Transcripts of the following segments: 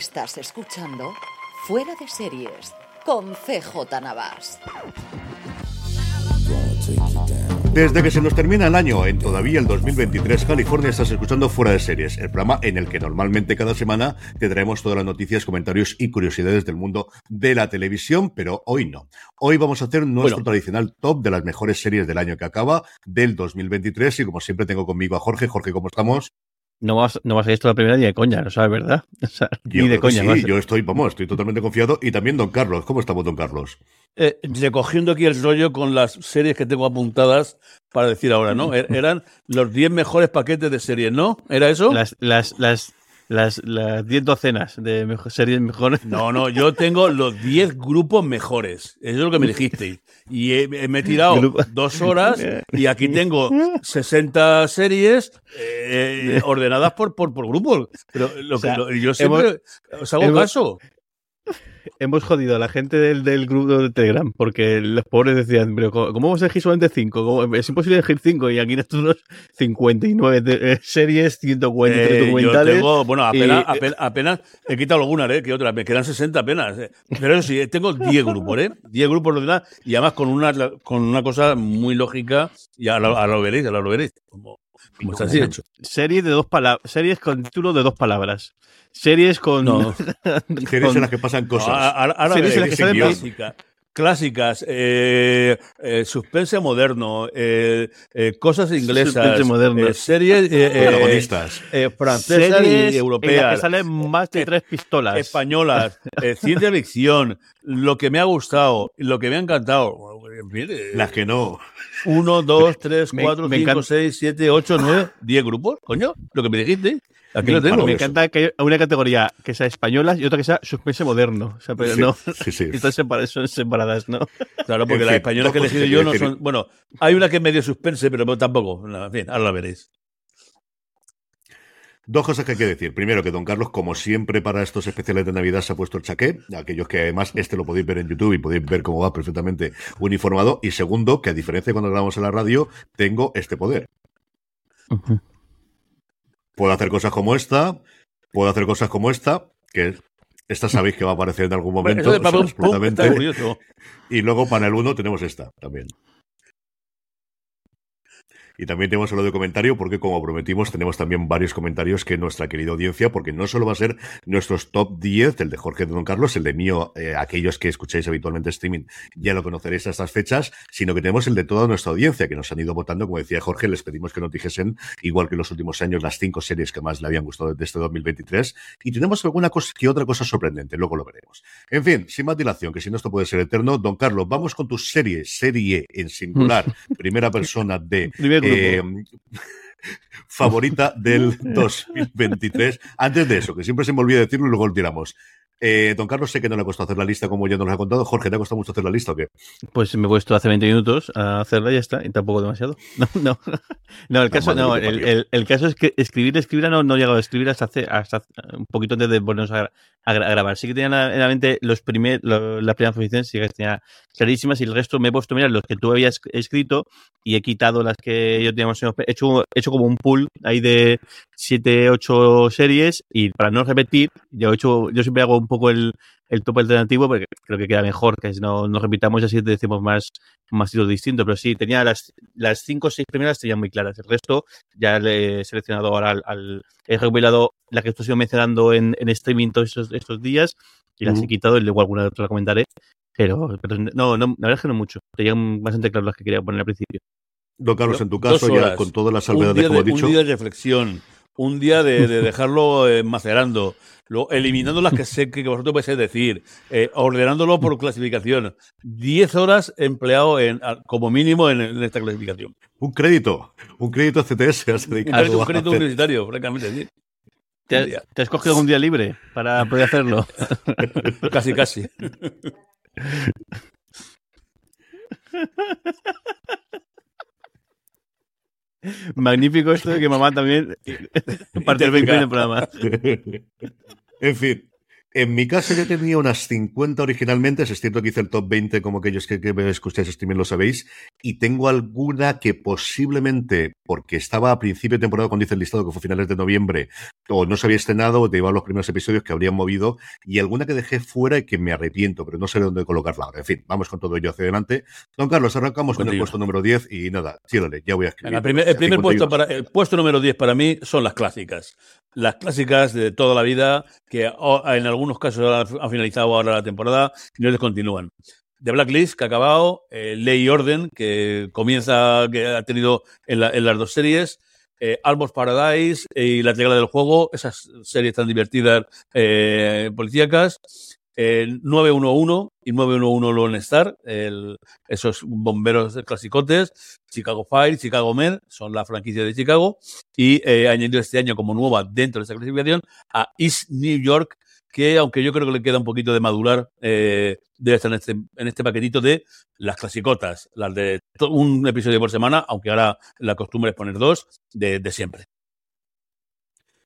Estás escuchando Fuera de Series con CJ Navas. Desde que se nos termina el año, en todavía el 2023, California, estás escuchando Fuera de Series, el programa en el que normalmente cada semana te traemos todas las noticias, comentarios y curiosidades del mundo de la televisión, pero hoy no. Hoy vamos a hacer nuestro tradicional top de las mejores series del año que acaba, del 2023, y como siempre tengo conmigo a Jorge. Jorge, ¿cómo estamos? No vas, no vas a ir esto la primera ni de coña, ¿no sabes, verdad? ni de coña. Sí, yo estoy, vamos, estoy totalmente confiado. Y también Don Carlos. ¿Cómo estamos, Don Carlos? Eh, recogiendo aquí el rollo con las series que tengo apuntadas para decir ahora, ¿no? Er, eran los 10 mejores paquetes de series, ¿no? ¿Era eso? Las, las, las, las, las 10 docenas de series mejores. No, no, yo tengo los 10 grupos mejores. Eso es lo que me dijiste. Y me he tirado dos horas y aquí tengo 60 series eh, ordenadas por, por, por grupos. Pero lo que, yo siempre os hago caso hemos jodido a la gente del, del, grupo de Telegram porque los pobres decían, pero ¿cómo vamos a elegir solamente 5? Es imposible elegir 5 y aquí en estos 59 de, eh, series, 143 eh, documentales. Tengo, bueno, apenas, apenas, he quitado algunas, ¿eh? Que otras, me quedan 60 apenas. Eh. Pero eso sí, tengo 10 grupos, ¿eh? 10 grupos ordenados y además con una, con una cosa muy lógica, y ahora lo, veréis, ahora lo veréis. Como, como está así hecho. Series de dos palabras, series con título de dos palabras. Series con. No. series en las que pasan cosas. ahora, series en las que salen clásicas. Clásicas, eh, eh, suspense moderno, eh, eh cosas inglesas, suspense moderno. Eh, series protagonistas, francesas y europeas, que salen más de tres pistolas, españolas, ciencia ficción, lo que me ha gustado, lo que me ha encantado, las que no, uno, dos, tres, cuatro, cinco, seis, siete, ocho, nueve, diez grupos, coño, lo que me dijiste. Aquí lo tengo. Me encanta que haya una categoría que sea española y otra que sea suspense moderno. O sea, pero no. Sí, sí. Están separadas, son separadas, ¿no? Claro, porque las españolas que he elegido yo no son. Bueno, hay una que es medio suspense, pero tampoco. En fin, ahora la veréis. Dos cosas que hay que decir. Primero, que don Carlos, como siempre para estos especiales de Navidad, se ha puesto el chaqué. Aquellos que además este lo podéis ver en YouTube y podéis ver cómo va perfectamente uniformado. Y segundo, que a diferencia de cuando grabamos en la radio, tengo este poder. Puedo hacer cosas como esta, puedo hacer cosas como esta, que esta sabéis que va a aparecer en algún momento. y luego para el 1 tenemos esta también. Y también tenemos lo de comentario, porque como prometimos, tenemos también varios comentarios que nuestra querida audiencia, porque no solo va a ser nuestros top 10, el de Jorge de Don Carlos, el de mío, eh, aquellos que escucháis habitualmente streaming, ya lo conoceréis a estas fechas, sino que tenemos el de toda nuestra audiencia, que nos han ido votando, como decía Jorge, les pedimos que nos dijesen, igual que en los últimos años, las cinco series que más le habían gustado de este 2023. Y tenemos alguna cosa que otra cosa sorprendente, luego lo veremos. En fin, sin más dilación, que si no esto puede ser eterno, Don Carlos, vamos con tu serie, serie en singular, primera persona de eh, favorita del 2023. Antes de eso, que siempre se me olvida decirlo y luego lo tiramos. Eh, don Carlos, sé que no le ha costado hacer la lista como ya nos lo ha contado. Jorge, ¿te ha costado mucho hacer la lista o qué? Pues me he puesto hace 20 minutos a hacerla y ya está, y tampoco demasiado. No, no. No, el caso, no, el, el, caso es que escribir, escribir no, no he llegado a escribir hasta, hace, hasta un poquito antes de ponernos a, a, grabar. Sí que tenía en la mente los primer, las primeras posiciones, sí que tenía clarísimas, y el resto me he puesto a mirar los que tú habías escrito y he quitado las que yo teníamos. He hecho, he hecho como un pool ahí de 7, 8 series, y para no repetir, yo, he hecho, yo siempre hago un poco el, el top alternativo porque creo que queda mejor, que no nos repitamos y así decimos más, más títulos distintos. Pero sí, tenía las, las cinco o seis primeras tenían muy claras. El resto ya le he seleccionado ahora al, he revelado la que estoy mencionando en, en streaming todos estos, estos días y las he quitado y luego alguna otra la comentaré. Pero, pero, no, no, la verdad es que no mucho. Tenían bastante claras las que quería poner al principio. Don Carlos, en tu caso, ya con todas las salvedades, como he dicho. Un día de reflexión, un día de, dejarlo eh, macerando, eliminando las que sé que vosotros vais a decir, eh, ordenándolo por clasificación. 10 horas empleado en, como mínimo en, esta clasificación. Un crédito, un crédito CTS. un crédito, un crédito universitario, francamente, sí. ¿Te, has cogido un día libre para poder hacerlo? casi, casi. Magnífico esto de que mamá también participe en el programa. En fin, en mi caso yo tenía unas 50 originalmente, es cierto que hice el top 20 como aquellos que, que me escucháis streaming lo sabéis, y tengo alguna que posiblemente, porque estaba a principio de temporada cuando hice el listado, que fue finales de noviembre, o no se había estrenado, o te iban los primeros episodios que habrían movido, y alguna que dejé fuera y que me arrepiento, pero no sé dónde colocarla ahora. En fin, vamos con todo ello hacia adelante. Don Carlos, arrancamos con el puesto número 10 y nada, síguele, ya voy a escribir. el primer puesto, para, el puesto número 10 para mí son las clásicas las clásicas de toda la vida que en algunos casos han finalizado ahora la temporada y no les continúan. The Blacklist, que ha acabado, eh, Ley y Orden, que comienza, que ha tenido en, las dos series, eh, Almost Paradise y La Llegada del Juego, esas series tan divertidas eh, policíacas, 911 y 911 Lone Star, esos bomberos clasicotes, Chicago Fire, Chicago Med, son la franquicia de Chicago, y eh, añadido este año como nueva dentro de esa clasificación a East New York, que aunque yo creo que le queda un poquito de madurar, eh, debe estar en este, en este paquetito de las clasicotas, las de un episodio por semana, aunque ahora la costumbre es poner dos, de siempre.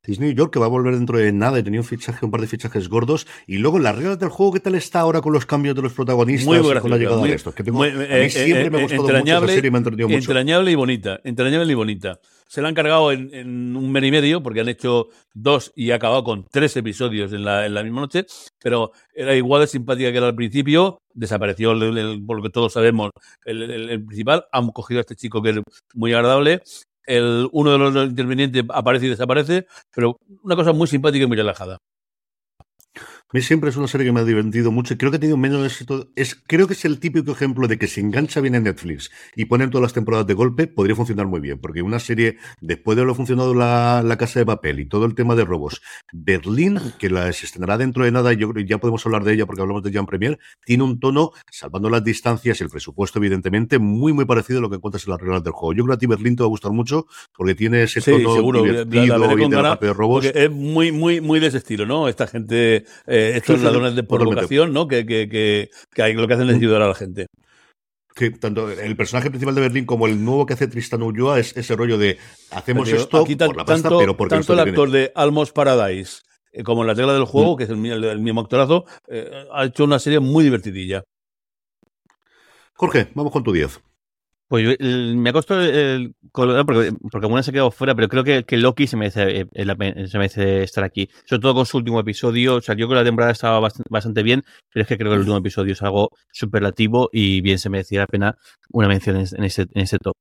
Disney York, que va a volver dentro de nada, y tenía un fichaje, un par de fichajes gordos. Y luego las reglas del juego, ¿qué tal está ahora con los cambios de los protagonistas? Muy con la llegada de esto. Que tengo, a mí eh, siempre me ha eh, gustado mucho esa serie y me ha entretenido mucho. Entrañable y bonita, entrañable y bonita. Se la han cargado en, un mes y medio, porque han hecho dos y ha acabado con tres episodios en la, en la misma noche, pero era igual de simpática que era al principio, desapareció, por lo que todos sabemos, el, el, principal, han cogido a este chico que es muy agradable el, uno de los intervinientes aparece y desaparece, pero una cosa muy simpática y muy relajada. Mí siempre es una serie que me ha divertido mucho y creo que ha tenido menos éxito. Es, creo que es el típico ejemplo de que si engancha bien en Netflix y ponen todas las temporadas de golpe, podría funcionar muy bien. Porque una serie, después de haber funcionado la, la Casa de Papel y todo el tema de robos, Berlín, que la, se estrenará dentro de nada, yo creo ya podemos hablar de ella porque hablamos de Jan Premier, tiene un tono, salvando las distancias y el presupuesto, evidentemente, muy, muy parecido a lo que encuentras en las reglas del juego. Yo creo que a ti Berlín te va a gustar mucho porque tiene ese tono seguro, divertido la, y de la de robos. Es muy, muy, muy de ese estilo, ¿no? Esta gente... Eh, estos ladrones de por vocación, ¿no? Que, que, que, que, lo que hacen es ayudar a la gente. Que tanto el personaje principal de Berlín como el nuevo que hace Tristan Ulloa es ese rollo de hacemos esto por la pasta, pero porque tanto el actor de Almost Paradise eh, como en la regla del juego, mm. que es el, mismo actorazo, eh, ha hecho una serie muy divertidilla. Jorge, vamos con tu 10. Pues me ha costado el, porque, porque alguna se quedado fuera, pero creo que, Loki se merece, eh, se merece estar aquí. Sobre todo con su último episodio. O sea, yo creo que la temporada estaba bastante, bien, pero es que creo que el último episodio es algo superlativo y bien se merecía la pena una mención en, ese, en ese top.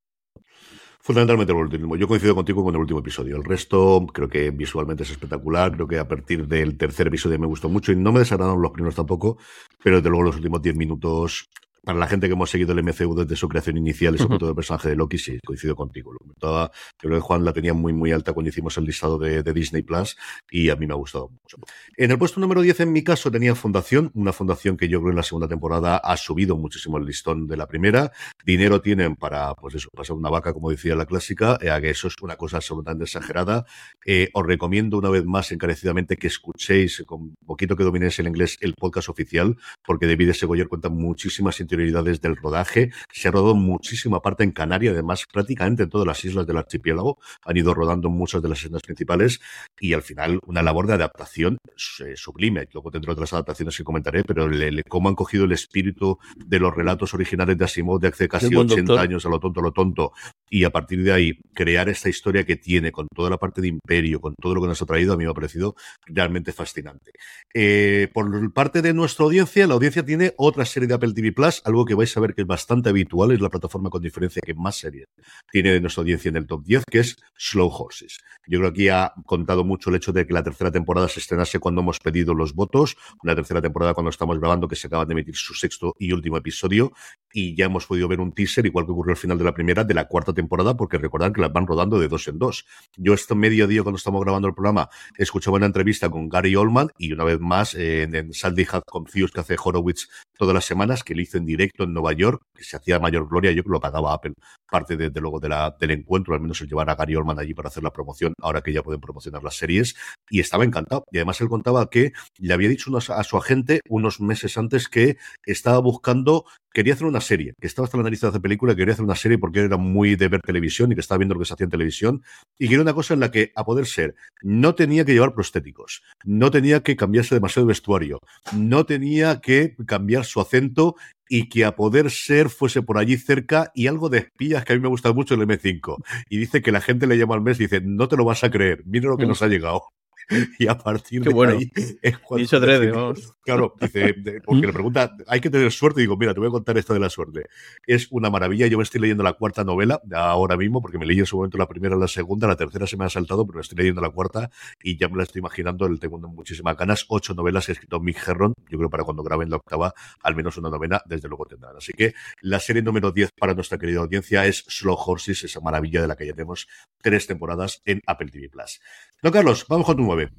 Fundamentalmente el último. Yo coincido contigo con el último episodio. El resto creo que visualmente es espectacular. Creo que a partir del tercer episodio me gustó mucho y no me desagradaron los primeros tampoco, pero desde luego los últimos 10 minutos para la gente que hemos seguido el MCU desde su creación inicial y sobre todo el personaje de Loki, sí, coincido contigo. Lo yo creo que Juan la tenía muy, muy alta cuando hicimos el listado de, Disney Plus y a mí me ha gustado mucho. En el puesto número 10, en mi caso, tenía Fundación, una fundación que yo creo en la segunda temporada ha subido muchísimo el listón de la primera. Dinero tienen para, pues eso, pasar una vaca, como decía la clásica, eh, que eso es una cosa absolutamente exagerada. Eh, os recomiendo una vez más encarecidamente que escuchéis, con poquito que dominéis el inglés, el podcast oficial, porque David Segoyer cuenta muchísimas del rodaje. Se ha rodado muchísima parte en Canarias, además prácticamente en todas las islas del archipiélago. Han ido rodando muchas de las escenas principales y al final una labor de adaptación eh, sublime. Luego tendré otras adaptaciones que comentaré, pero le, cómo han cogido el espíritu de los relatos originales de Asimov de hace casi 80 años a lo tonto, a lo tonto, y a partir de ahí crear esta historia que tiene con toda la parte de imperio, con todo lo que nos ha traído, a mí me ha parecido realmente fascinante. Eh, por parte de nuestra audiencia, la audiencia tiene otra serie de Apple TV Plus, algo que vais a ver que es bastante habitual, es la plataforma con diferencia que más series tiene de nuestra audiencia en el top 10, que es Slow Horses. Yo creo que aquí ha contado mucho el hecho de que la tercera temporada se estrenase cuando hemos pedido los votos, una tercera temporada cuando estamos grabando que se acaba de emitir su sexto y último episodio, y ya hemos podido ver un teaser, igual que ocurrió al final de la primera, de la cuarta temporada, porque recordad que las van rodando de dos en dos. Yo este mediodía, cuando estamos grabando el programa, escuchaba una entrevista con Gary Oldman y una vez más en, en Sandy Hat Confused que hace Horowitz todas las semanas, que lo hizo en directo en Nueva York, que se hacía mayor gloria, yo que lo pagaba Apple, parte de, luego de la, del encuentro, al menos el llevar a Gary Oldman allí para hacer la promoción, ahora que ya pueden promocionar las series, y estaba encantado. Y además él contaba que le había dicho a su agente unos meses antes que estaba buscando quería hacer una serie, que estaba hasta la nariz de hacer película, quería hacer una serie porque era muy de ver televisión y que estaba viendo lo que se hacía en televisión, y quería una cosa en la que, a poder ser, no tenía que llevar prostéticos, no tenía que cambiarse demasiado de vestuario, no tenía que cambiar su acento y que a poder ser fuese por allí cerca y algo de espías que a mí me gusta mucho el M5. Y dice que la gente le llama al mes y dice, no te lo vas a creer, mira lo que mm. nos ha llegado. y a partir de ahí es cuando. claro, dice, porque le pregunta, hay que tener suerte. Y digo, mira, te voy a contar esto de la suerte. Es una maravilla. Yo me estoy leyendo la cuarta novela ahora mismo, porque me leí en su momento la primera, la segunda, la tercera se me ha saltado, pero me estoy leyendo la cuarta y ya me la estoy imaginando. El tengo muchísimas ganas. Ocho novelas que ha escrito Mick Herron. Yo creo para cuando graben la octava, al menos una novena, desde luego tendrán. Así que la serie número 10 para nuestra querida audiencia es Slow Horses, esa maravilla de la que ya tenemos tres temporadas en Apple TV Plus. No, Carlos, vamos con tu 9.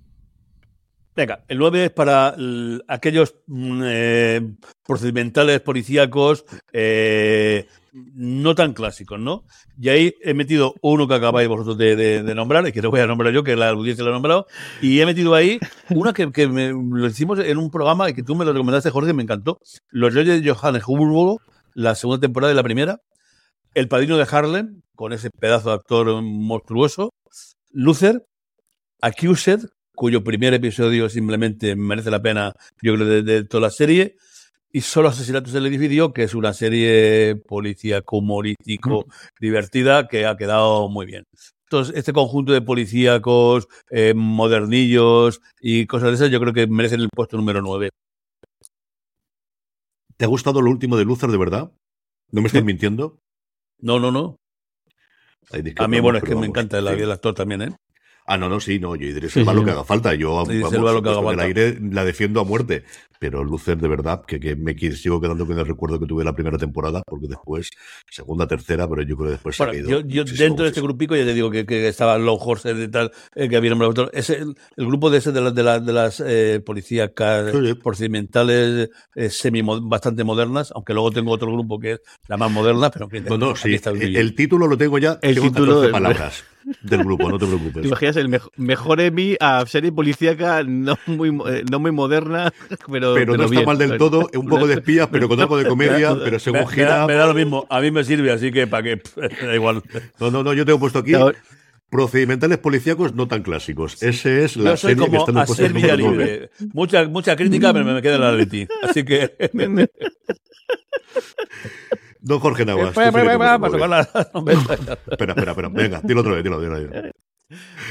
Venga, el 9 es para aquellos mm, eh, procedimentales policíacos eh, no tan clásicos, ¿no? Y ahí he metido uno que acabáis vosotros de, nombrar, y que no voy a nombrar yo, que la audiencia lo ha nombrado, y he metido ahí una que, lo hicimos en un programa y que tú me lo recomendaste, Jorge, me encantó. Los Reyes de Johannes Huberburgo, la segunda temporada y la primera. El Padrino de Harlem, con ese pedazo de actor monstruoso. Luther, Accused, cuyo primer episodio simplemente merece la pena, yo creo, de, toda la serie. Y solo Asesinatos del Edificio, que es una serie policíaco, humorístico, divertida, que ha quedado muy bien. Entonces, este conjunto de policíacos, eh, modernillos y cosas de esas, yo creo que merecen el puesto número 9. ¿Te ha gustado lo último de Luther, de verdad? ¿No me estás mintiendo? No, no, no. A mí, bueno, es que me encanta el, el actor también, ¿eh? Ah, no, no, sí, no, yo Idris Elba lo que haga falta. Yo, vamos, lo que haga falta. el aire la defiendo a muerte pero Lucer de verdad que, que me sigo quedando con el recuerdo que tuve la primera temporada, porque después, segunda, tercera, pero yo creo que después se ha ido Yo, dentro de este grupico ya te digo que, que estaba Low Horse y tal, eh, que había nombrado es el, el, grupo de ese de, de, de las eh, policías procedimentales eh, semi bastante modernas, aunque luego tengo otro grupo que es la más moderna, pero no, no, sí, el, título lo tengo ya, el título de palabras del grupo, no te preocupes. ¿Te imaginas el mejor, mejor Emmy a serie policíaca no muy, no muy moderna, pero pero, no está mal del todo, un poco de espías, pero con algo de comedia, pero según gira. Me da, lo mismo, a mí me sirve, así que para que da igual. No, no, no, yo tengo puesto aquí procedimentales policíacos no tan clásicos. Ese es la serie que está en el puesto libre. Mucha, mucha crítica, pero me queda la de ti. Así que. Don Jorge Navas. espera, espera, espera. Venga, dilo otra vez, dilo, dilo, dilo.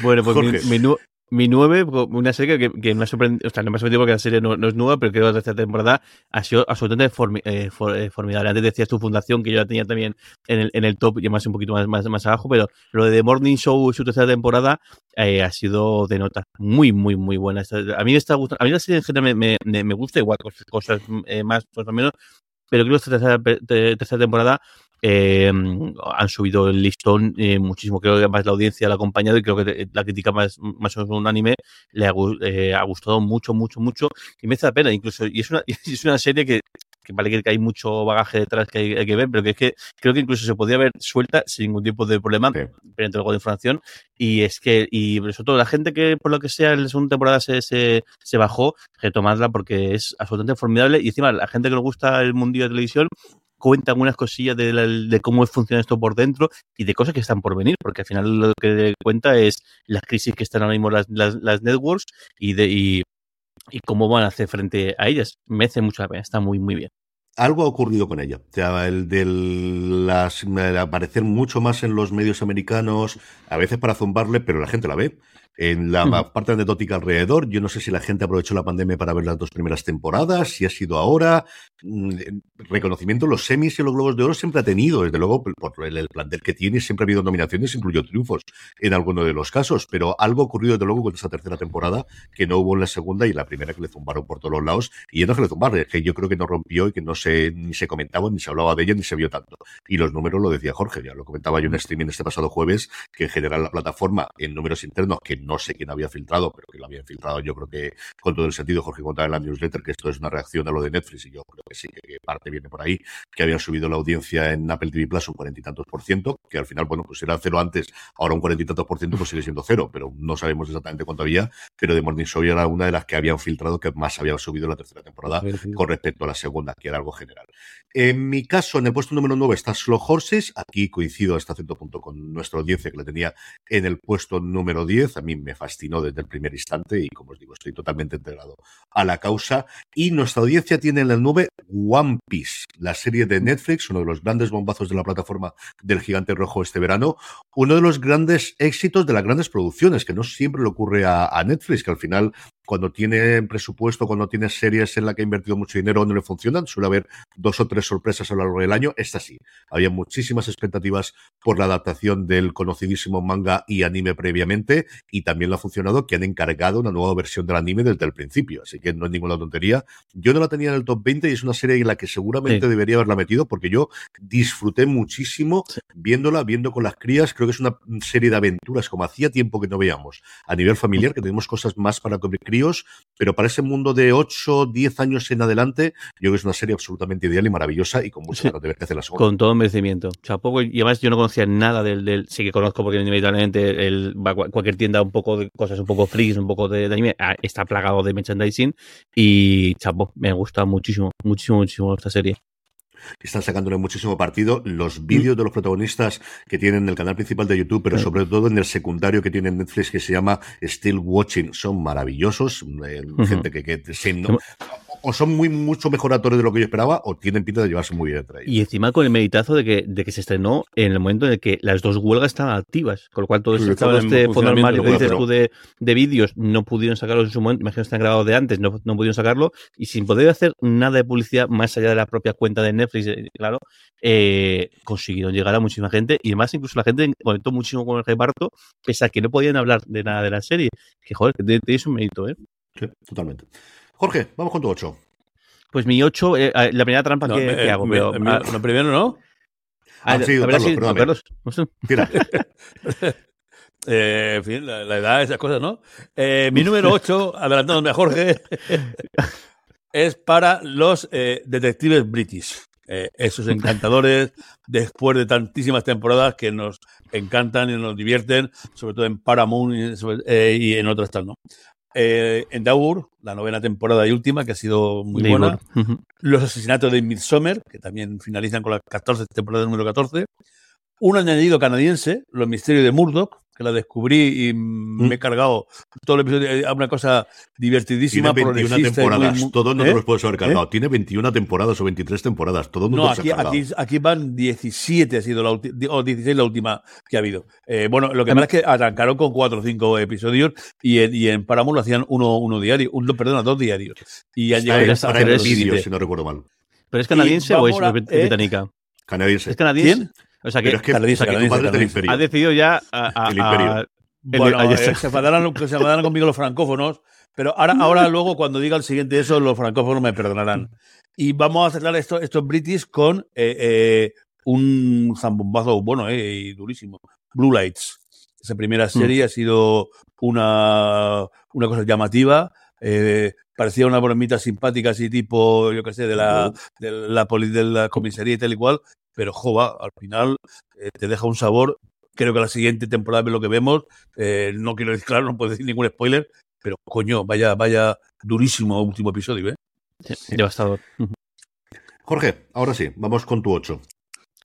Bueno, pues mi, mi, mi 9, una serie que, que me ha sorprendido, o sea, no me ha sorprendido porque la serie no, es nueva, pero creo que esta temporada ha sido absolutamente eh, eh, formidable. Antes decías tu fundación, que yo la tenía también en el, en el top, y más un poquito más, más, más abajo, pero lo de The Morning Show, su tercera temporada, eh, ha sido de nota muy, muy, muy buena. A mí me está gustando, a mí la serie en general me, me, me gusta, igual cosas, más, cosas menos, pero creo que esta tercera, temporada eh, han subido el listón eh, muchísimo. Creo que además la audiencia la ha acompañado y creo que la crítica más, más o menos unánime le ha, eh, ha gustado mucho, mucho, mucho. Y me hace la pena, incluso. Y es una, es una serie que, que vale que hay mucho bagaje detrás que hay, que ver, pero que es que creo que incluso se podía ver suelta sin ningún tipo de problema, sí. pero algo de información. Y es que, y sobre todo la gente que por lo que sea en la segunda temporada se, se, se bajó, retomadla porque es absolutamente formidable. Y encima, la gente que le gusta el mundillo de televisión, cuenta algunas cosillas de, de, cómo funciona esto por dentro y de cosas que están por venir, porque al final lo que cuenta es las crisis que están ahora mismo las, las, las networks y, de, y, y, cómo van a hacer frente a ellas. Me hace mucha pena, está muy, muy bien. Algo ha ocurrido con ella. El de las, aparecer mucho más en los medios americanos, a veces para zumbarle, pero la gente la ve en la parte anecdótica alrededor. Yo no sé si la gente aprovechó la pandemia para ver las dos primeras temporadas, si ha sido ahora. Mm, reconocimiento, los semis y los globos de oro siempre ha tenido, desde luego, por el, plantel que tiene, siempre ha habido nominaciones, incluyó triunfos en alguno de los casos, pero algo ocurrido desde luego con esa tercera temporada que no hubo en la segunda y la primera que le zumbaron por todos los lados. Y no que le zumbaron, que yo creo que no rompió y que no se, ni se comentaba, ni se hablaba de ella, ni se vio tanto. Y los números lo decía Jorge, ya lo comentaba yo en streaming este pasado jueves, que en general la plataforma en números internos, que no sé quién había filtrado, pero que lo había filtrado yo creo que con todo el sentido, Jorge contaba en la newsletter que esto es una reacción a lo de Netflix y yo creo que sí, que parte viene por ahí, que habían subido la audiencia en Apple TV Plus un cuarenta y tantos por ciento, que al final, bueno, pues era cero antes, ahora un cuarenta y tantos por ciento, pues sigue siendo cero, pero no sabemos exactamente cuánto había, pero de Morning Show era una de las que habían filtrado que más había subido en la tercera temporada con respecto a la segunda, que era algo general. En mi caso, en el puesto número 9 está Slow Horses. Aquí coincido hasta cierto punto con nuestra audiencia que la tenía en el puesto número 10. A mí me fascinó desde el primer instante y, como os digo, estoy totalmente integrado a la causa. Y nuestra audiencia tiene en el 9 One Piece, la serie de Netflix, uno de los grandes bombazos de la plataforma del gigante rojo este verano. Uno de los grandes éxitos de las grandes producciones, que no siempre le ocurre a, a Netflix, que al final cuando tiene presupuesto, cuando tiene series en la que ha invertido mucho dinero no le funcionan, suele haber dos o tres sorpresas a lo largo del año. Esta sí, había muchísimas expectativas por la adaptación del conocidísimo manga y anime previamente y también lo ha funcionado que han encargado una nueva versión del anime desde el principio, así que no es ninguna tontería. Yo no la tenía en el top 20 y es una serie en la que seguramente debería haberla metido porque yo disfruté muchísimo viéndola, viendo con las crías, creo que es una serie de aventuras como hacía tiempo que no veíamos. A nivel familiar, que tenemos cosas más para pero para ese mundo de 8, 10 años en adelante, yo creo que es una serie absolutamente ideal y maravillosa y con mucha ganas de ver hace la segunda. Con todo merecimiento. Chapo, y además yo no conocía nada del, del sí que conozco porque inevitablemente el, cualquier tienda un poco de cosas un poco freaks, un poco de, anime, ah, está plagado de merchandising y chapo, me gusta muchísimo, muchísimo, muchísimo esta serie están sacándole muchísimo partido. Los mm. vídeos de los protagonistas que tienen en el canal principal de YouTube, pero sobre todo en el secundario que tiene Netflix que se llama Still Watching, son maravillosos. Eh, gente que, que se, o son muy mucho mejor actores de lo que yo esperaba o tienen pinta de llevarse muy bien Y encima con el meditazo de que, de que se estrenó en el momento en el que las dos huelgas estaban activas, con lo cual todo estaba en este fondo armario que dices tú de, de vídeos, no pudieron sacarlo en su momento, imagino que están grabados de antes, no, no pudieron sacarlo y sin poder hacer nada de publicidad más allá de la propia cuenta de Netflix, eh, claro, eh, consiguieron llegar a muchísima gente y además incluso la gente conectó muchísimo con el reparto, pese a que no podían hablar de nada de la serie. Que joder, tenéis un mérito, ¿eh? Sí, totalmente. Jorge, vamos con tu 8. Pues mi 8, eh, la primera trampa que, eh, hago. Pero, ah, lo primero no. Ah, sí, Carlos, Tira. eh, en fin, la, edad, esas cosas, ¿no? Eh, mi número 8, adelantándome a Jorge, es para los detectives british. esos encantadores, después de tantísimas temporadas que nos encantan y nos divierten, sobre todo en Paramount y, en otras tal, ¿no? Eh, Endaur, la novena temporada y última, que ha sido muy buena. Los asesinatos de Midsommar, que también finalizan con la 14 temporada número 14. Un añadido canadiense, Los misterios de Murdoch, que la descubrí y mm. me he cargado todo el episodio. Eh, una cosa divertidísima. Tiene 21 temporadas. Todos no te ¿Eh? los puedes haber cargado. ¿Eh? Tiene 21 temporadas o 23 temporadas. Todo no, aquí, aquí, aquí, van 17, ha sido la o 16 la última que ha habido. bueno, lo que pasa es que arrancaron con 4 o 5 episodios y en, y en Paramount lo hacían uno, uno diario. Un, perdona, dos diarios. Y han llegado a el vídeo, si no recuerdo mal. ¿Pero es canadiense o es británica? Canadiense. ¿Es canadiense? O sea que, Pero es que, ha decidido ya a, el imperio. bueno, eh, se enfadarán, se conmigo los francófonos, pero ahora, ahora luego cuando diga el siguiente eso, los francófonos me perdonarán. Y vamos a cerrar esto, estos british con eh, eh, un zambombazo bueno y durísimo. Blue Lights. Esa primera mm. serie ha sido una, una cosa llamativa. parecía una bromita simpática así tipo, yo qué sé, de la, de la, de la comisaría y tal y cual, pero jova, al final eh, te deja un sabor. Creo que la siguiente temporada es lo que vemos. Eh, no quiero decir, claro, no puedo decir ningún spoiler, pero coño, vaya, vaya durísimo último episodio, ¿eh? Sí, devastador. Jorge, ahora sí, vamos con tu 8.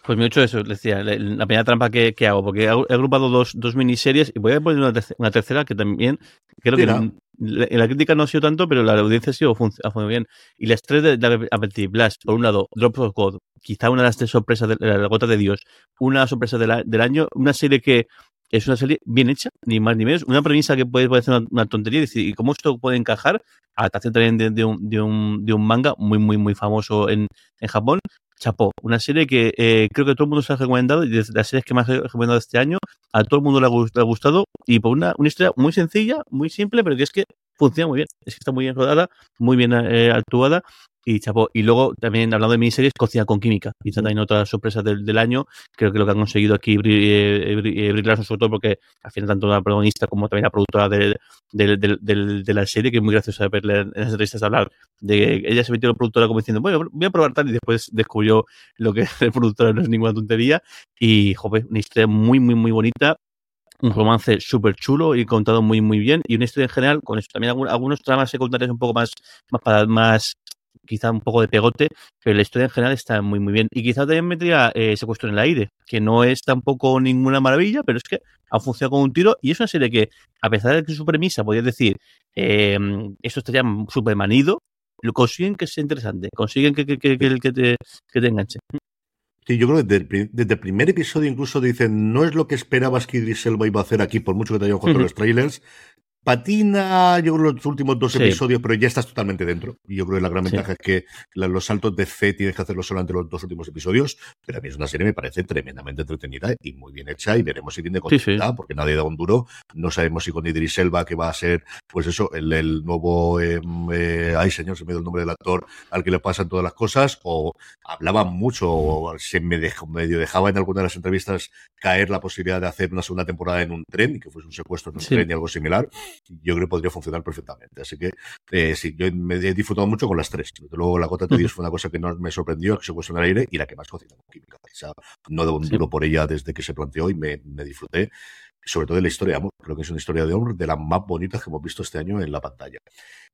Pues mi 8 eso, decía, la, primera trampa que, hago, porque he agrupado dos, dos miniseries y voy a poner una, tercera que también creo que la, crítica no ha sido tanto, pero la audiencia ha sido ha bien. Y las tres de, de Apple Blast, por un lado, Drop of God, quizá una de las tres sorpresas de la gota de Dios, una sorpresa del año, una serie que es una serie bien hecha, ni más ni menos. Una premisa que puede parecer una, tontería, decir, ¿y cómo esto puede encajar? Adaptación también de, un, de, un, de un manga muy, muy, muy famoso en, en Japón. Chapó, una serie que eh, creo que todo el mundo se ha recomendado y de las series que más he recomendado este año, a todo el mundo le ha, gustado y por una, una historia muy sencilla, muy simple, pero que es que funciona muy bien. Es que está muy bien rodada, muy bien eh, actuada y chapo. Y luego también hablando de miniseries, Cocina con Química. Y también otra sorpresa del, del, año. Creo que lo que han conseguido aquí eh, eh, brillar sobre todo porque al final tanto la protagonista como también la productora de, de, la serie, que es muy gracioso verle en las entrevistas hablar de que ella se metió en la productora como diciendo, bueno, voy a probar tal y después descubrió lo que es productora no es ninguna tontería. Y, joder, una historia muy, muy, muy bonita un romance súper chulo y contado muy muy bien y una historia en general con eso también algunos, algunos tramas secundarios un poco más más, más quizá un poco de pegote, pero la historia en general está muy, muy bien. Y quizá también metería eh, Secuestro en el aire, que no es tampoco ninguna maravilla, pero es que ha funcionado con un tiro y es una serie que, a pesar de que su premisa, podría decir, eh, esto estaría súper manido, lo consiguen que sea interesante, consiguen que, que, que, que, te, que te enganche. Sí, yo creo que desde el, primer episodio incluso dicen, no es lo que esperabas que Idris Elba iba a hacer aquí, por mucho que te hayan jugado los trailers, Patina, yo creo, los últimos dos episodios, pero ya estás totalmente dentro. Y yo creo que la gran ventaja es que los saltos de fe tienes que hacerlo solamente los dos últimos episodios. Pero a mí es una serie me parece tremendamente entretenida y muy bien hecha. Y veremos si tiene continuidad, porque nadie da un duro. No sabemos si con Idris Elba, que va a ser, pues eso, el, nuevo. Em, eh, ay, señor, se me dio el nombre del actor al que le pasan todas las cosas. O hablaba mucho, o se me dejó, medio dejaba en alguna de las entrevistas caer la posibilidad de hacer una segunda temporada en un tren, y que fuese un secuestro en un tren y algo similar yo creo que podría funcionar perfectamente. Así que eh, sí, yo me he disfrutado mucho con las tres. luego, la gota de Dios fue una cosa que no me sorprendió, que se puso en el aire y la que más cocina con química. No debo un duro por ella desde que se planteó y me, me disfruté sobre todo de la historia de amor. Creo que es una historia de amor de las más bonitas que hemos visto este año en la pantalla.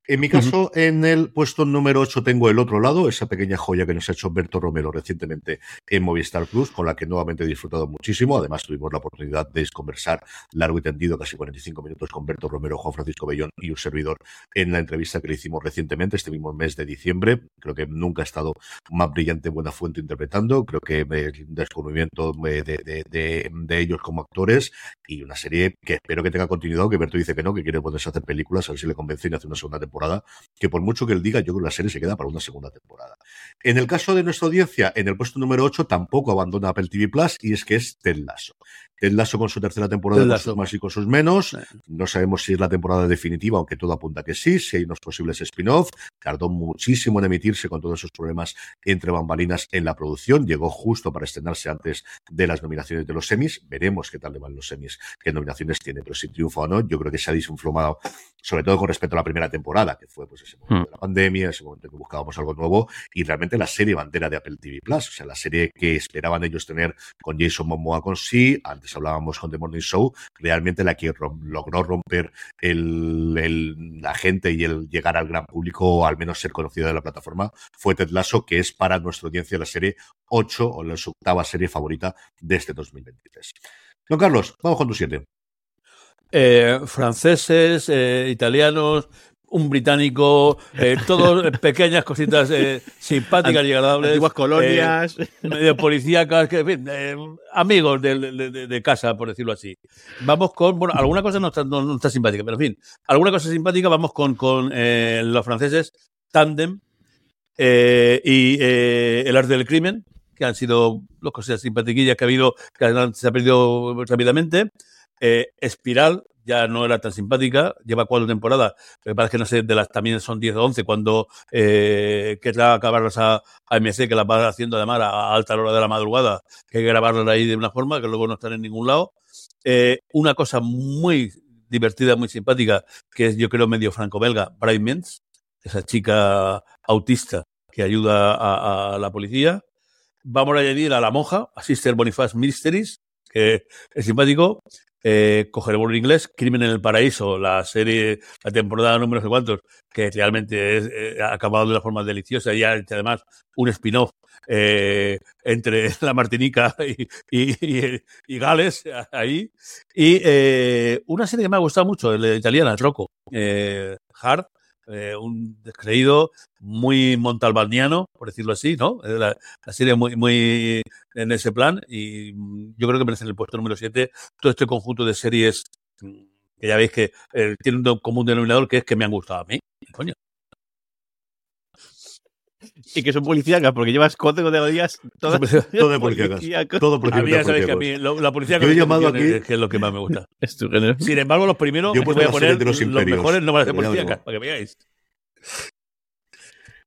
En mi caso, en el puesto número 8 tengo el otro lado, esa pequeña joya que nos ha hecho Berto Romero recientemente en Movistar Plus, con la que nuevamente he disfrutado muchísimo. Además, tuvimos la oportunidad de conversar largo y tendido, casi 45 minutos, con Berto Romero, Juan Francisco Bellón y un servidor en la entrevista que le hicimos recientemente, este mismo mes de diciembre. Creo que nunca ha estado más brillante Buena Fuente interpretando. Creo que el descubrimiento de, de, de, de ellos como actores y una serie que espero que tenga continuidad, que Berto dice que no, que quiere poderse hacer películas, a ver si le convence y hace una segunda temporada que por mucho que él diga, yo creo que la serie se queda para una segunda temporada. En el caso de nuestra audiencia, en el puesto número 8 tampoco abandona Apple TV Plus y es que es Ted Lasso. Ted Lasso con su tercera temporada, con sus más y con sus menos. No sabemos si es la temporada definitiva, aunque todo apunta que sí, si hay unos posibles spin-off. Tardó muchísimo en emitirse con todos esos problemas entre bambalinas en la producción. Llegó justo para estrenarse antes de las nominaciones de los semis. Veremos qué tal le van los semis, qué nominaciones tiene, pero si triunfa o no, yo creo que se ha desinflomado, sobre todo con respecto a la primera temporada, que fue pues ese momento hmm. de la pandemia, ese momento en que buscábamos algo nuevo, y realmente la serie bandera de Apple TV Plus, o sea, la serie que esperaban ellos tener con Jason Momoa con sí, antes hablábamos con The Morning Show, realmente la que logró romper la gente y el llegar al gran público, o al menos ser conocida de la plataforma, fue Ted Lasso, que es para nuestra audiencia la serie 8 o la octava serie favorita de este 2023. Don Carlos, vamos con tu 7. Eh, franceses, eh, italianos, un británico, eh, todos pequeñas cositas eh, simpáticas y agradables. Antiguas colonias. Eh, medio policíacas, que, en fin, eh, amigos de, de, casa, por decirlo así. Vamos con, bueno, alguna cosa no está, no, está simpática, pero en fin, alguna cosa simpática, vamos con, con los franceses, Tandem y El arte del crimen, que han sido dos cosas simpatiquillas que ha habido, que se ha perdido rápidamente. Espiral, ya no era tan simpática, lleva cuatro temporadas, me parece que no sé, de las también son 10 o 11, cuando eh, acabarlas a, a, MC, que las va haciendo además a, alta hora de la madrugada, que hay que grabarlas ahí de una forma que luego no están en ningún lado. Eh, una cosa muy divertida, muy simpática, que es yo creo medio franco-belga, Bright Mintz, esa chica autista que ayuda a, a, la policía. Vamos a añadir a la monja, a Sister Boniface Mysteries, que es simpático eh, coger el inglés, Crimen en el Paraíso, la serie, la temporada número de cuantos, que realmente es, eh, ha acabado de una forma deliciosa y además un spin-off eh, entre la Martinica y, Gales ahí. Y eh, una serie que me ha gustado mucho, la italiana, Rocco, Hard, eh, un descreído, muy montalbaniano, por decirlo así, ¿no? La, la, serie muy, muy en ese plan y yo creo que merece el puesto número 7 todo este conjunto de series mm, que ya veis que eh, tiene un común denominador que es que me han gustado a mí. Coño. Y que son policíacas, porque llevas código de días todo, todo de policíacas. Todo a mí ya sabéis que a mí la policía Yo he llamado aquí, es, que es lo que más me gusta. Sin embargo, los primeros yo voy a poner los, los mejores no van a ser policíacas, para que veáis.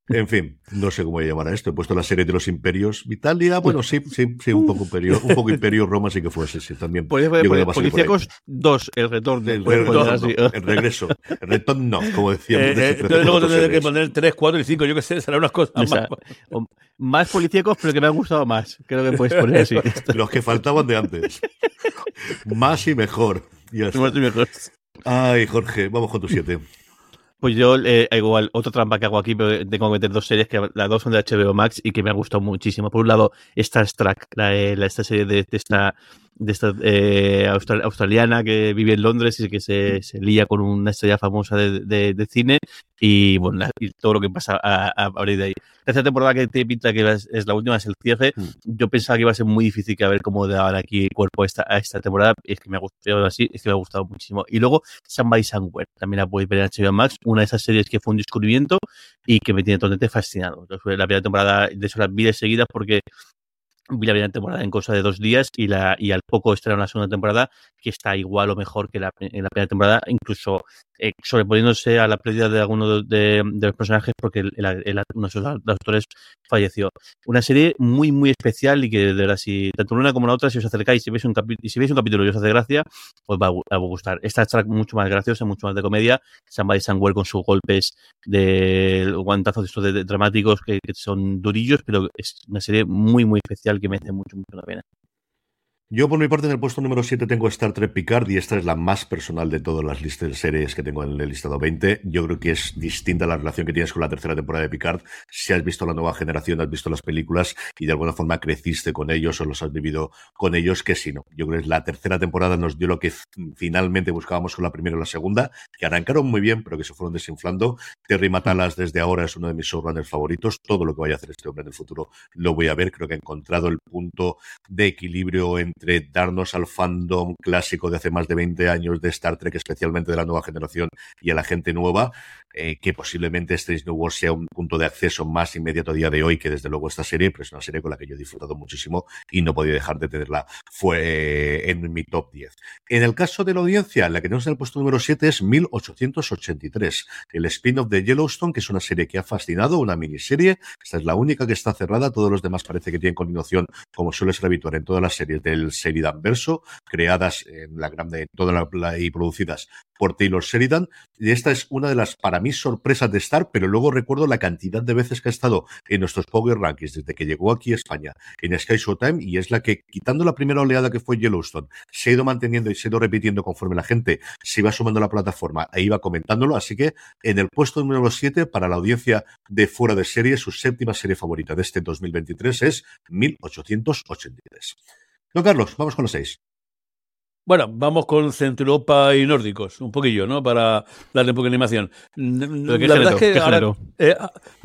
En fin, no sé cómo voy a llamar a esto. He puesto la serie de los imperios. Italia, bueno, sí, sí, sí, un poco imperio, un poco imperio Roma sí que fuese, sí, también. Policíacos 2, el retorno. El, retorno, el regreso. El retorno, no, como decía. Eh, eh, entonces luego tendré que poner 3, 4 y 5, yo qué sé, serán unas cosas o sea, más. Más policíacos, pero que me han gustado más. Creo que puedes poner así. Los que faltaban de antes. más y mejor. Más y mejor. Ay, Jorge, vamos con tu 7. Pues yo, eh, igual, otra trampa que hago aquí, pero tengo que meter dos series que las dos son de HBO Max y que me han gustado muchísimo. Por un lado, Star Trek, la, eh, la, esta serie de, de esta de esta eh, australiana que vive en Londres y que se, se lía con una estrella famosa de, de, de cine y bueno y todo lo que pasa a, a, a de ahí. Esta temporada que te pinta que es, es, la última, es el cierre. Mm. Yo pensaba que iba a ser muy difícil que a ver cómo daban aquí cuerpo a esta, a esta temporada. Y es que me ha gustado así, es que me ha gustado muchísimo. Y luego Somebody Somewhere, también la podéis ver en HBO Max, una de esas series que fue un descubrimiento y que me tiene totalmente fascinado. Entonces, la primera temporada, de eso las vi de seguidas porque vi la primera temporada en cosa de dos días y, la, y al poco estrenaron la segunda temporada que está igual o mejor que la, en la primera temporada, incluso eh, sobreponiéndose a la pérdida de alguno de, los personajes porque el, uno de los actores falleció. Una serie muy, muy especial y que de verdad, si tanto una como la otra, si os acercáis si veis un, y si veis un capítulo y os hace gracia, os va a, gustar. Esta está mucho más graciosa, mucho más de comedia. Somebody Somewhere con sus golpes de guantazos estos de, dramáticos que, que son durillos, pero es una serie muy, muy especial que merece mucho, mucho la pena. Yo, por mi parte, en el puesto número 7 tengo Star Trek Picard y esta es la más personal de todas las listas de series que tengo en el listado 20. Yo creo que es distinta la relación que tienes con la tercera temporada de Picard. Si has visto la nueva generación, has visto las películas y de alguna forma creciste con ellos o los has vivido con ellos, que si no. Yo creo que la tercera temporada nos dio lo que finalmente buscábamos con la primera y la segunda, que arrancaron muy bien, pero que se fueron desinflando. Terry Matalas desde ahora es uno de mis showrunners favoritos. Todo lo que vaya a hacer este hombre en el futuro lo voy a ver. Creo que ha encontrado el punto de equilibrio en entre darnos al fandom clásico de hace más de 20 años de Star Trek, especialmente de la nueva generación y a la gente nueva, eh, que posiblemente Strange New World sea un punto de acceso más inmediato a día de hoy que desde luego esta serie, pero es una serie con la que yo he disfrutado muchísimo y no podía dejar de tenerla fue en mi top 10. En el caso de la audiencia, la que tenemos en el puesto número 7 es 1883, el spin-off de Yellowstone, que es una serie que ha fascinado, una miniserie, esta es la única que está cerrada, todos los demás parece que tienen continuación, como suele ser habitual en todas las series del Sheridan Verso, creadas en la grande, toda la, y producidas por Taylor Sheridan, y esta es una de las, para mí, sorpresas de Star, pero luego recuerdo la cantidad de veces que ha estado en nuestros Power Rankings desde que llegó aquí a España, en Sky Showtime, y es la que, quitando la primera oleada que fue Yellowstone, se ha ido manteniendo y se ha ido repitiendo conforme la gente se iba sumando a la plataforma e iba comentándolo, así que en el puesto número 7, para la audiencia de fuera de serie, su séptima serie favorita de este 2023 es 1883. Don Carlos, vamos con los 6. Bueno, vamos con Centro Europa y nórdicos, un poquillo, ¿no? Para darle un poco de animación. La género, verdad es que ahora, eh,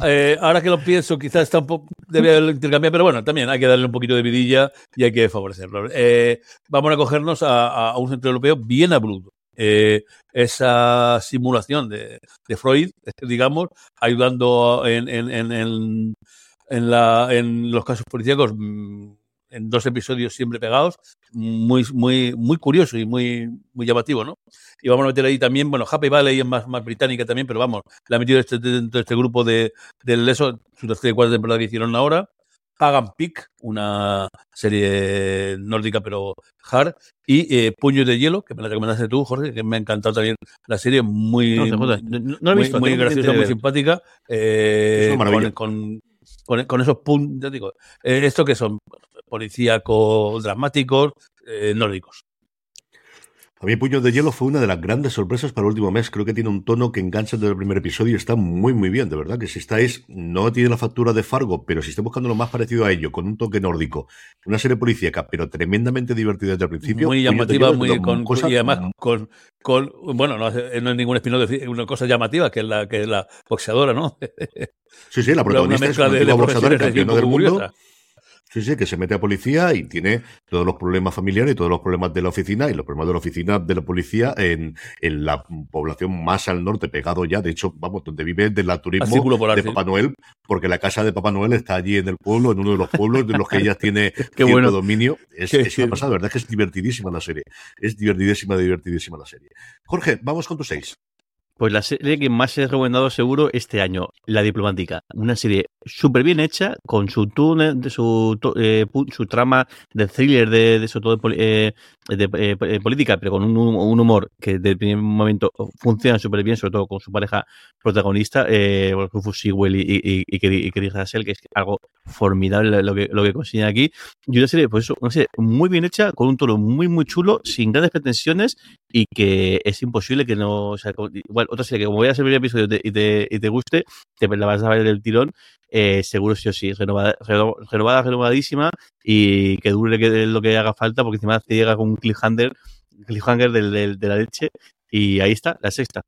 eh, ahora, que lo pienso, quizás está un poco, debe intercambiar, pero bueno, también hay que darle un poquito de vidilla y hay que favorecerlo. Eh, vamos a cogernos a, a, un centro europeo bien abrudo. Eh, esa simulación de, de, Freud, digamos, ayudando en, en, en, en, la, en los casos policíacos en dos episodios siempre pegados, muy, muy, muy curioso y muy, muy llamativo, ¿no? Y vamos a meter ahí también, bueno, Happy Valley es más, más británica también, pero vamos, la ha metido este, dentro de este grupo de, del eso, su tercera y cuarta temporada que hicieron ahora. Pagan Peak, una serie nórdica pero hard, y eh, Puños de Hielo, que me la recomendaste tú, Jorge, que me ha encantado también la serie, muy, no, no, no, no muy, muy graciosa, muy simpática, eh, con, con, con, con, esos puntos, ya digo, eh, esto que son policíaco dramáticos eh, nórdicos. A mí Puño de Hielo fue una de las grandes sorpresas para el último mes. Creo que tiene un tono que engancha desde el primer episodio y está muy, muy bien, de verdad. Que si estáis, no tiene la factura de Fargo, pero si estáis buscando lo más parecido a ello, con un toque nórdico, una serie policíaca, pero tremendamente divertida desde el principio. Muy llamativa, muy con, cosas, y además con, con bueno, no, no es ningún espino de una cosa llamativa, que es la, que es la boxeadora, ¿no? Sí, sí, la protagonista es una de, de boxeadora campeona del mundo. Curiosa Sí, sí, que se mete a policía y tiene todos los problemas familiares y todos los problemas de la oficina y los problemas de la oficina de la policía en, en la población más al norte, pegado ya, de hecho, vamos, donde vive de la turismo de Papá Noel, porque la casa de Papá Noel está allí en el pueblo, en uno de los pueblos de los que ella tiene Qué bueno. dominio. Es, es una pasada, verdad que es divertidísima la serie. Es divertidísima, divertidísima la serie. Jorge, vamos con tu seis. Pues la serie que más he recomendado seguro este año, La Diplomática. Una serie súper bien hecha, con su túnel, de su, eh, su trama de thriller, de, de todo eh, de, eh, eh, política, pero con un, un, humor que desde el primer momento funciona súper bien, sobre todo con su pareja protagonista, eh, Rufus Sewell y, y, y, y Chris Russell, que es algo formidable lo que, lo que consiguen aquí. Y una serie, pues eso, una serie muy bien hecha, con un tono muy, muy chulo, sin grandes pretensiones y que es imposible que no. O sea, igual, otra serie que como hacer el episodio y te, y te guste, te la vas a ver del tirón. Eh, seguro sí o sí, renovada, renovada, renovadísima y que dure que, lo que haga falta, porque encima te llega con un cliffhanger, cliffhanger del, del, de la leche. Y ahí está, la sexta.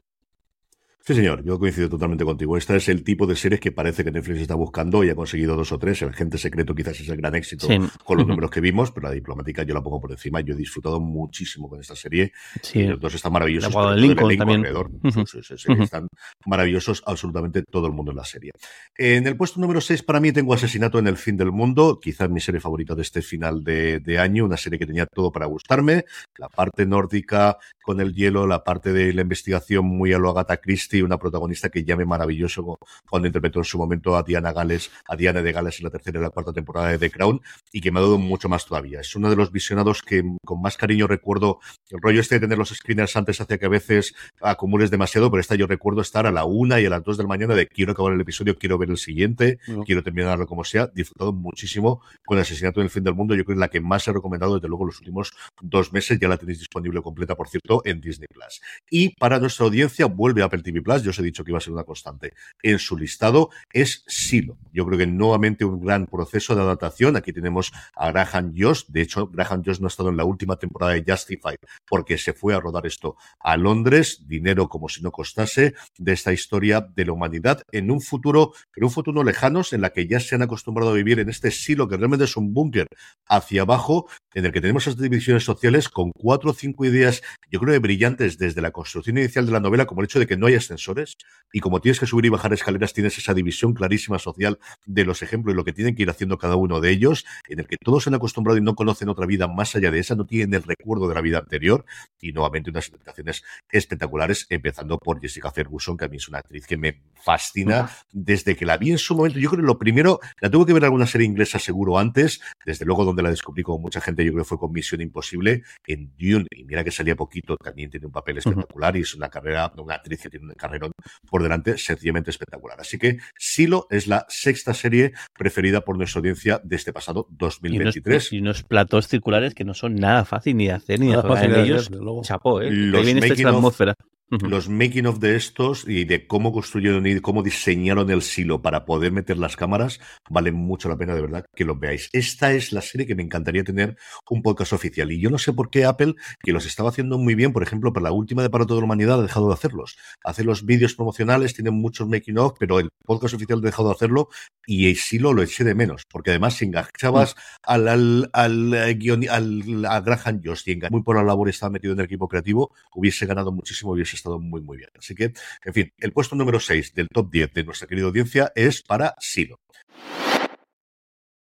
Sí, señor, yo coincido totalmente contigo. Esta es el tipo de series que parece que Netflix está buscando y ha conseguido dos o tres. El Gente Secreto quizás es el gran éxito sí. con los números que vimos, pero la diplomática yo la pongo por encima. Yo he disfrutado muchísimo con esta serie. Sí. Los dos están maravillosos. La de Lincoln también. Uh -huh. sí, sí, uh -huh. Están maravillosos absolutamente todo el mundo en la serie. En el puesto número 6 para mí tengo Asesinato en el fin del mundo, quizás mi serie favorita de este final de, de año, una serie que tenía todo para gustarme. La parte nórdica con el hielo, la parte de la investigación muy a lo Agatha Christie, una protagonista que llame maravilloso cuando interpretó en su momento a Diana Gales, a Diana de Gales en la tercera y la cuarta temporada de The Crown, y que me ha dado mucho más todavía. Es uno de los visionados que con más cariño recuerdo el rollo este de tener los screeners antes hace que a veces acumules demasiado, pero esta yo recuerdo estar a la una y a las dos de la mañana de quiero acabar el episodio, quiero ver el siguiente, no. quiero terminarlo como sea. Disfrutado muchísimo con el asesinato en el fin del mundo. Yo creo que es la que más he recomendado desde luego los últimos dos meses. Ya la tenéis disponible completa, por cierto, en Disney Plus. Y para nuestra audiencia, vuelve a Apple TV Yo os he dicho que iba a ser una constante en su listado. Es Silo. Yo creo que nuevamente un gran proceso de adaptación. Aquí tenemos a Graham Josh. De hecho, Graham Josh no ha estado en la última temporada de Justified porque se fue a rodar esto a Londres. Dinero como si no costase de esta historia de la humanidad en un futuro, en un futuro lejanos en la que ya se han acostumbrado a vivir en este silo que realmente es un búnker hacia abajo, en el que tenemos esas divisiones sociales con cuatro o cinco ideas, yo creo que brillantes desde la construcción inicial de la novela, como el hecho de que no hay ascensores y como tienes que subir y bajar escaleras, tienes esa división clarísima social de los ejemplos y lo que tienen que ir haciendo cada uno de ellos, en el que todos se han acostumbrado y no conocen otra vida más allá de esa, no tienen el recuerdo de la vida anterior y nuevamente unas interpretaciones espectaculares, empezando por Jessica Ferguson, que a mí es una actriz que me fascina desde que la vi en su momento. Yo creo que lo primero, la tuve que ver alguna serie inglesa seguro antes, desde luego donde la descubrí con mucha gente, yo creo que fue con Misión Imposible en Dune, y mira que salía poquito, también tiene un papel espectacular uh -huh. y es una carrera, una actriz que tiene un carrerón por delante sencillamente espectacular. Así que Silo es la sexta serie preferida por nuestra audiencia de este pasado 2023. Y unos, y unos platos circulares que no son nada fácil ni de hacer ni de hacer en ellos. Chapó, ¿eh? Los Ahí viene esta atmósfera. Uh -huh. Los making of de estos y de cómo construyeron y cómo diseñaron el silo para poder meter las cámaras valen mucho la pena de verdad que los veáis. Esta es la serie que me encantaría tener un podcast oficial y yo no sé por qué Apple, que los estaba haciendo muy bien, por ejemplo, para la última de Para toda la humanidad ha dejado de hacerlos. Hace los vídeos promocionales, tienen muchos making of, pero el podcast oficial ha dejado de hacerlo y el silo lo eché de menos, porque además si enganchabas uh -huh. al, al, al, al, guion, al a Graham Josh y muy por la labor estaba metido en el equipo creativo, hubiese ganado muchísimo, hubiese estado muy, muy bien. Así que, en fin, el puesto número 6 del top 10 de nuestra querida audiencia es para Silo.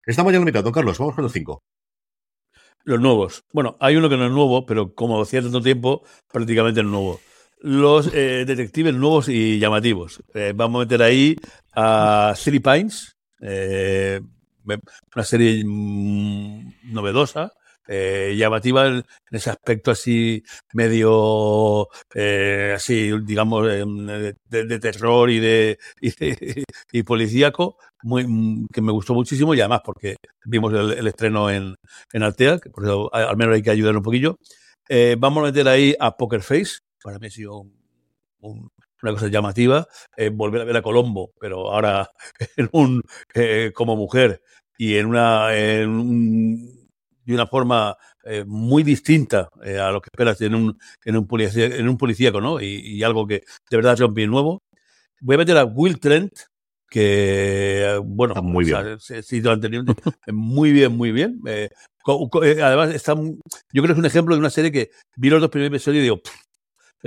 Estamos ya en la mitad, don Carlos, vamos con los 5. Los nuevos. Bueno, hay uno que no es nuevo, pero como hacía tanto tiempo, prácticamente es nuevo. Los eh, detectives nuevos y llamativos. Eh, vamos a meter ahí a Three Pines, eh, una serie mmm, novedosa, eh, llamativa en, ese aspecto así medio eh, así digamos de, de, terror y de y, y policíaco muy, que me gustó muchísimo y además porque vimos el, estreno en, en Altea que por eso al menos hay que ayudar un poquillo Eh, vamos a meter ahí a Poker Face. Para mí ha sido una cosa llamativa. Volver a ver a Colombo, pero ahora en un, eh, como mujer y en una, en de una forma muy distinta a lo que esperas en un, en un, policía, en un policíaco, ¿no? Y, algo que de verdad es un bien nuevo. Voy a meter a Will Trent, que, bueno, muy bien. muy bien, muy bien. Eh, eh, además, está, yo creo que es un ejemplo de una serie que vi los dos primeros episodios y digo,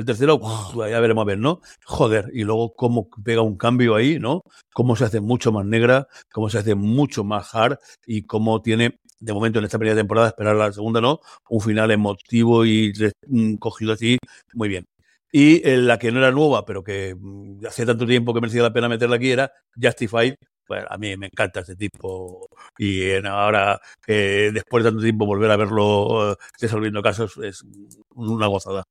el tercero, ya veremos a ver, ¿no? Joder, y luego cómo pega un cambio ahí, ¿no? Cómo se hace mucho más negra, cómo se hace mucho más hard y cómo tiene, de momento en esta primera temporada, esperar la segunda, ¿no? Un final emotivo y mm, cogido así, muy bien. Y la que no era nueva, pero que mm, hace tanto tiempo que merecía la pena meterla aquí, era Justified. Bueno, a mí me encanta ese tipo. Y ahora, después de tanto tiempo, volver a verlo resolviendo casos es una gozada.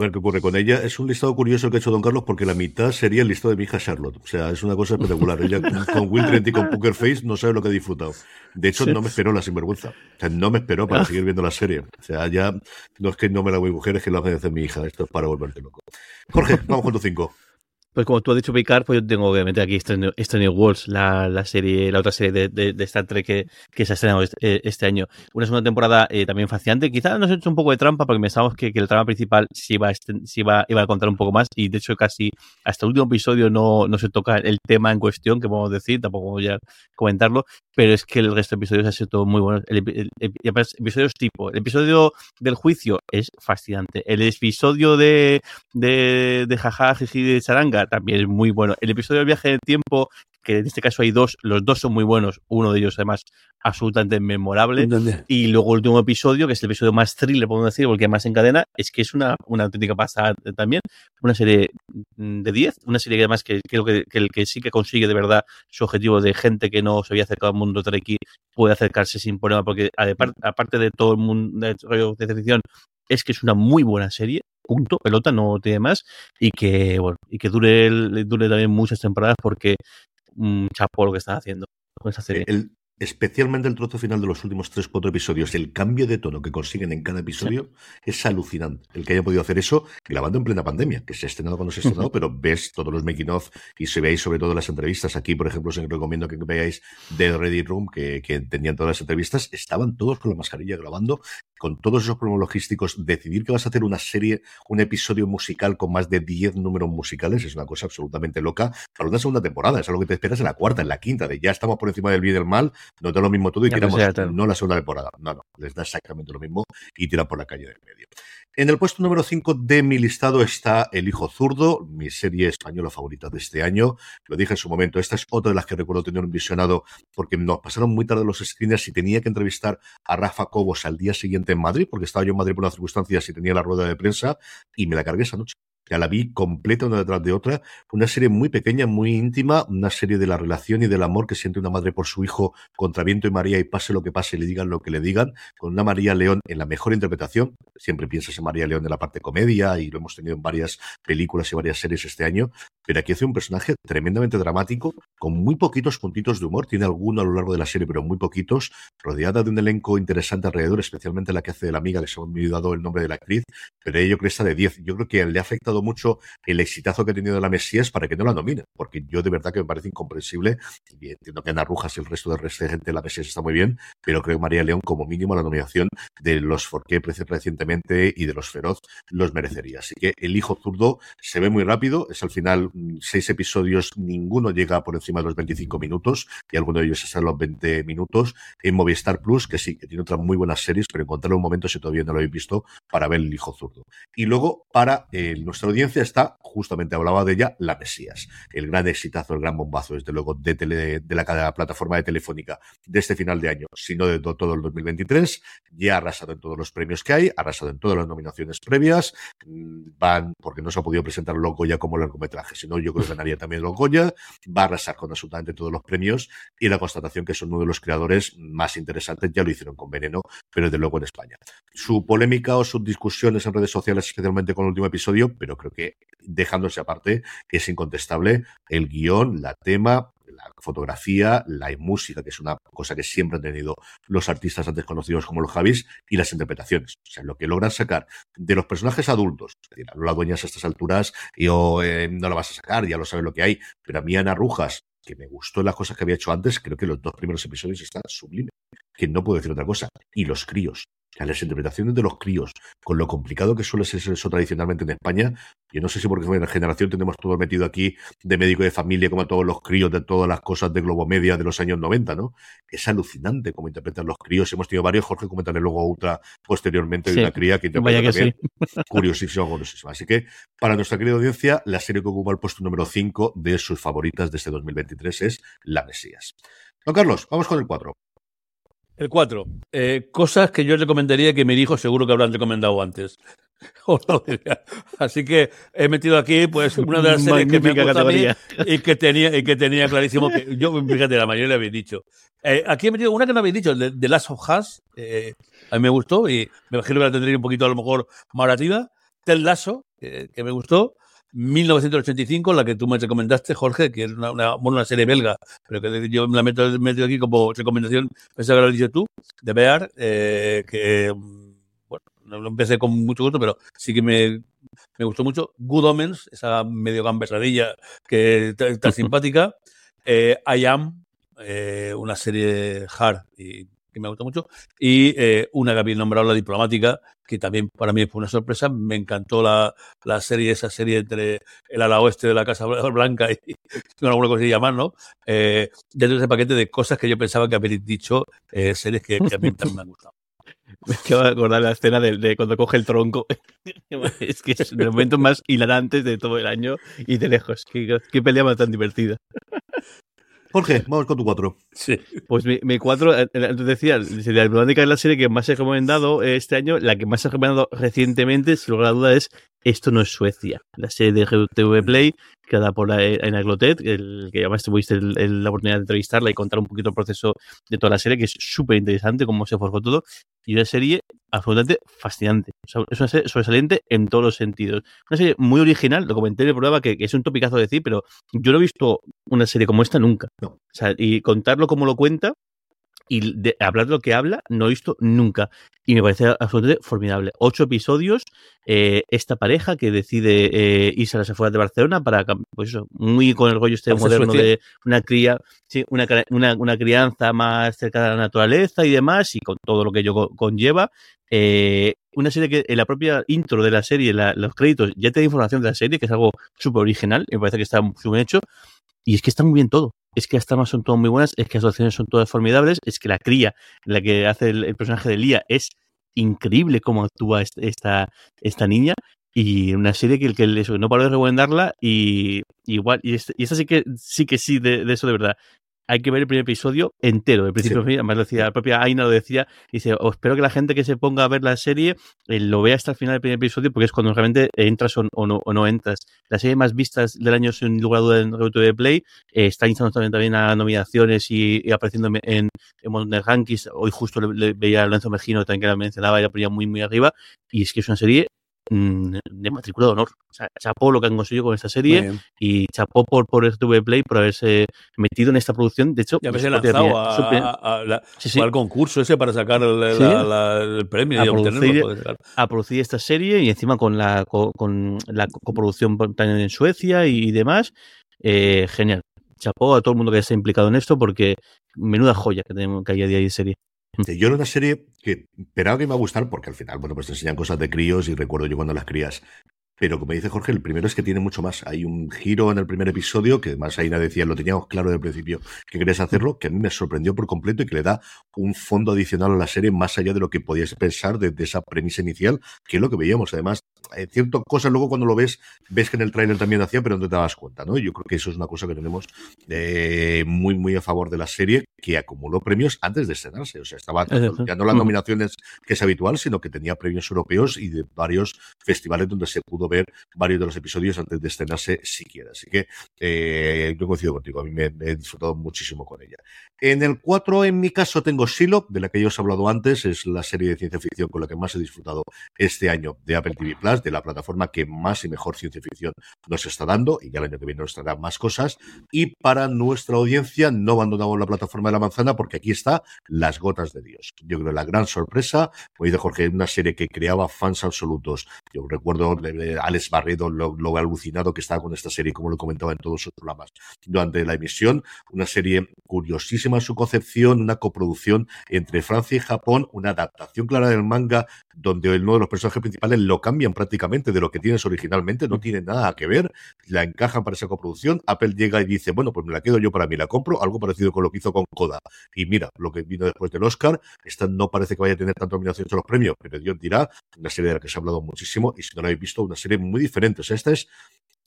A ver qué ocurre con ella. Es un listado curioso que ha hecho Don Carlos porque la mitad sería el listado de mi hija Charlotte. O sea, es una cosa espectacular. Ella con Will Trent y con Poker Face no sabe lo que ha disfrutado. De hecho, no me esperó la sinvergüenza. O sea, no me esperó para ah. seguir viendo la serie. O sea, ya no es que no me la voy a mujer, es que la voy a hacer mi hija. Esto es para volverte loco. Jorge, vamos con tu cinco. Pues como tú has dicho, Picard, pues yo tengo meter aquí Stranger Worlds, la, la, serie, la otra serie de, de, Star Trek que, que, se ha estrenado este, este, año. Una segunda temporada eh, también fascinante. Quizás nos ha hecho un poco de trampa porque pensamos que, que el trama principal sí iba, a, iba, iba, a contar un poco más y de hecho casi hasta el último episodio no, no se toca el tema en cuestión que podemos decir, tampoco voy a comentarlo, pero es que el resto de episodios ha sido todo muy bueno. El, episodios tipo, el episodio del juicio es fascinante. El episodio de, de, de jaja, de charanga también es muy bueno. El episodio del viaje del tiempo, que en este caso hay dos, los dos son muy buenos, uno de ellos además absolutamente memorable. Y luego el último episodio, que es el episodio más thriller, podemos decir, porque más encadena, es que es una, una auténtica pasada también. Una serie mm, de 10, una serie que además que creo que, el que sí que consigue de verdad su objetivo de gente que no se había acercado al mundo Treki puede acercarse sin problema, porque aparte de todo el mundo de, de ficción, es que es una muy buena serie punto, pelota, no tiene más, y que, bueno, y que dure, dure también muchas temporadas porque un mm, chapo lo que está haciendo con esa serie especialmente el trozo final de los últimos tres, cuatro episodios, el cambio de tono que consiguen en cada episodio es alucinante. El que haya podido hacer eso grabando en plena pandemia, que se ha estrenado cuando se ha estrenado, pero ves todos los making of y se veis sobre todo las entrevistas. Aquí, por ejemplo, os recomiendo que veáis The Ready Room, que, que tenían todas las entrevistas, estaban todos con la mascarilla grabando, con todos esos problemas logísticos. Decidir que vas a hacer una serie, un episodio musical con más de 10 números musicales es una cosa absolutamente loca para una segunda temporada. Es algo que te esperas en la cuarta, en la quinta, de ya estamos por encima del bien y del mal, no da lo mismo todo y queremos no la segunda temporada. No, no, les da exactamente lo mismo y tiran por la calle del medio. En el puesto número 5 de mi listado está El Hijo Zurdo, mi serie española favorita de este año. Lo dije en su momento, esta es otra de las que recuerdo tener un visionado porque nos pasaron muy tarde los screeners y tenía que entrevistar a Rafa Cobos al día siguiente en Madrid, porque estaba yo en Madrid por unas circunstancias y tenía la rueda de prensa y me la cargué esa noche. Ya la vi completa una detrás de otra. Una serie muy pequeña, muy íntima, una serie de la relación y del amor que siente una madre por su hijo contra viento y María y pase lo que pase, le digan lo que le digan, con una María León en la mejor interpretación. Siempre piensas en María León de la parte comedia y lo hemos tenido en varias películas y varias series este año, pero aquí hace un personaje tremendamente dramático, con muy poquitos puntitos de humor. Tiene alguno a lo largo de la serie, pero muy poquitos, rodeada de un elenco interesante alrededor, especialmente la que hace de la amiga, que se me ha olvidado el nombre de la actriz, pero ella está de 10. Yo creo que le ha afectado mucho el exitazo que ha tenido la Mesías para que no la nomine, porque yo de verdad que me parece incomprensible. Y entiendo que Ana Rujas y el resto de gente de la Mesías está muy bien, pero creo que María León, como mínimo, la nominación de los Forqué recientemente y de los Feroz los merecería. Así que el hijo zurdo se ve muy rápido, es al final mm, seis episodios, ninguno llega por encima de los 25 minutos y alguno de ellos está en los 20 minutos. En Movistar Plus, que sí, que tiene otras muy buenas series, pero encontrarlo un momento si todavía no lo habéis visto para ver el hijo zurdo. Y luego, para eh, nuestra audiencia, está, justamente hablaba de ella, La Mesías, el gran exitazo, el gran bombazo, desde luego, de, tele, de la, plataforma de Telefónica de este final de año, sino de todo el 2023. Ya ha arrasado en todos los premios que hay, ha arrasado en todas las nominaciones previas. Mm, van, porque no se ha podido presentar ya como largometraje, sino yo creo que ganaría también Logoya. Va a arrasar con absolutamente todos los premios y la constatación que son uno de los creadores más interesantes, ya lo hicieron con Veneno, pero desde luego en España. Su polémica o sus discusiones en redes sociales, especialmente con el último episodio, pero creo que dejándose aparte, que es incontestable el guion, la tema, la fotografía, la música, que es una cosa que siempre han tenido los artistas antes conocidos como los Javis, y las interpretaciones. O sea, lo que logran sacar de los personajes adultos, es decir, a Lola Dueñas a estas alturas, yo eh, no la vas a sacar, ya lo sabes lo que hay, pero a mí Ana Rujas, que me gustó las cosas que había hecho antes, creo que los dos primeros episodios están sublimes, que no puedo decir otra cosa. Y los críos, las interpretaciones de los críos, con lo complicado que suele ser eso tradicionalmente en España, yo no sé si porque en la generación tenemos todo metido aquí de médico de familia, como todos los críos de todas las cosas de Globo Media de los años 90, ¿no? Es alucinante cómo interpretan los críos. Hemos tenido varios, Jorge, comentaré luego otra posteriormente de una cría que interpreta que también curiosísimo, curiosísimo. Así que, para nuestra querida audiencia, la serie que ocupa el puesto número 5 de sus favoritas de este 2023 es La Mesías. Don Carlos, vamos con el 4. El 4. Eh, cosas que yo recomendaría que mi hijo seguro que habrán recomendado antes. Así que he metido aquí pues una de las series que me gusta a mí y que tenía y que tenía clarísimo que yo fíjate la mayoría le habéis dicho. Eh, aquí he metido una que no habéis dicho, de, The Last of Us, eh, a mí me gustó y me imagino que la tendría un poquito a lo mejor más orativa. Tel Lasso, que me gustó. 1985, la que tú me recomendaste, Jorge, que es una, una, una serie belga, pero que yo me la meto, meto aquí como recomendación, pensaba que lo has dicho tú, de Bear, eh, que, bueno, no lo empecé con mucho gusto, pero sí que me, me gustó mucho. Good Omens, esa medio gambesadilla que está simpática. Eh, I Am, eh, una serie hard y que me gusta mucho, y eh, una que habéis nombrado, la diplomática, que también para mí fue una sorpresa. Me encantó la, la serie, esa serie entre el ala oeste de la Casa Blanca y, alguna cosa se llama, ¿no? Eh, dentro de ese paquete de cosas que yo pensaba que habéis dicho, eh, series que, a mí también me han gustado. Me acabo de acordar la escena de, cuando coge el tronco. es que es de los momentos más hilarantes de todo el año y de lejos. Qué, qué pelea más tan divertida. Jorge, vamos con tu cuatro. Sí. Pues mi, mi cuatro, eh, eh, antes decía, la diplomática es la serie que más he recomendado este año, la que más he recomendado recientemente, sin lugar a duda, es Esto no es Suecia, la serie de GTV Play, creada por Aina Glotet, el que además tuviste la oportunidad de entrevistarla y contar un poquito el proceso de toda la serie, que es súper interesante, cómo se forjó todo, y una serie absolutamente fascinante. es una serie sobresaliente en todos los sentidos. Una serie muy original, lo comenté en el programa, que, es un topicazo de decir, pero yo no he visto una serie como esta nunca. O sea, y contarlo como lo cuenta, y de hablar de lo que habla no he visto nunca. Y me parece absolutamente formidable. Ocho episodios, eh, esta pareja que decide eh, irse a las afueras de Barcelona para, pues eso, muy con el rollo este moderno de una cría, sí, una, una, crianza más cerca de la naturaleza y demás, y con todo lo que ello conlleva. Eh, una serie que en la propia intro de la serie, los créditos, ya te da información de la serie, que es algo súper original, me parece que está muy bien hecho. Y es que está muy bien todo es que las tramas son todas muy buenas, es que las actuaciones son todas formidables, es que la cría, la que hace el, personaje de Lía, es increíble cómo actúa esta, esta niña. Y una serie que, que no paro de recomendarla y igual, y, esta, y esta sí que sí que sí de, de, eso de verdad hay que ver el primer episodio entero. El principio, además lo decía, la propia Aina lo decía, dice, os espero que la gente que se ponga a ver la serie eh, lo vea hasta el final del primer episodio, porque es cuando realmente entras o, no, o no, entras. La serie más vistas del año, sin lugar a duda, en de Play, eh, está instando también, también a nominaciones y, apareciendo en, en, en Rankings. Hoy justo le, veía a Lorenzo Mergino también que la mencionaba y la ponía muy, muy arriba. Y es que es una serie de matrícula de honor. O sea, chapó lo que han conseguido con esta serie y chapó por, por RTV Play por haberse metido en esta producción. De hecho, ya habéis lanzado a, al concurso ese para sacar el, premio a, producir, a producir esta serie y encima con la, con, la coproducción en Suecia y demás. Eh, genial. Chapó a todo el mundo que esté implicado en esto porque menuda joya que, tenemos, que hay a día de serie. Yo era una serie que esperaba que me iba a gustar porque al final, bueno, pues te enseñan cosas de críos y recuerdo yo cuando las crías pero como dice Jorge, el primero es que tiene mucho más. Hay un giro en el primer episodio, que además Aina decía, lo teníamos claro desde el principio, que querías hacerlo, que a mí me sorprendió por completo y que le da un fondo adicional a la serie más allá de lo que podías pensar desde esa premisa inicial, que es lo que veíamos. Además, hay ciertas cosas luego cuando lo ves, ves que en el tráiler también hacía, pero no te das cuenta, ¿no? Yo creo que eso es una cosa que tenemos eh, muy, muy a favor de la serie, que acumuló premios antes de estrenarse. O sea, estaba ya no las nominaciones que es habitual, sino que tenía premios europeos y de varios festivales donde se pudo ver varios de los episodios antes de estrenarse siquiera. Así que eh, yo coincido contigo, a mí me, he disfrutado muchísimo con ella. En el 4, en mi caso, tengo Silo, de la que ya os he hablado antes, es la serie de ciencia ficción con la que más he disfrutado este año de Apple TV Plus, películas de la plataforma que más y mejor ciencia ficción nos está dando, y ya el año que viene nos traerá más cosas. Y para nuestra audiencia, no abandonamos la plataforma de la manzana porque aquí está Las Gotas de Dios. Yo creo la gran sorpresa, de Jorge, una serie que creaba fans absolutos. Yo recuerdo a Alex Barredo lo, lo alucinado que estaba con esta serie, como lo comentaba en todos sus programas durante la emisión. Una serie curiosísima en su concepción, una coproducción entre Francia y Japón, una adaptación clara del manga donde uno de los personajes principales lo cambian prácticamente de lo que tienes originalmente, no tiene nada que ver, la encajan para esa coproducción. Apple llega y dice, bueno, pues me la quedo yo para mí, la compro, algo parecido con lo que hizo con Coda. Y mira, lo que vino después del Oscar, esta no parece que vaya a tener tantas nominaciones en los premios, pero Dios dirá, una serie de la que se ha hablado muchísimo y si no la habéis visto, una serie muy diferente. O sea, esta es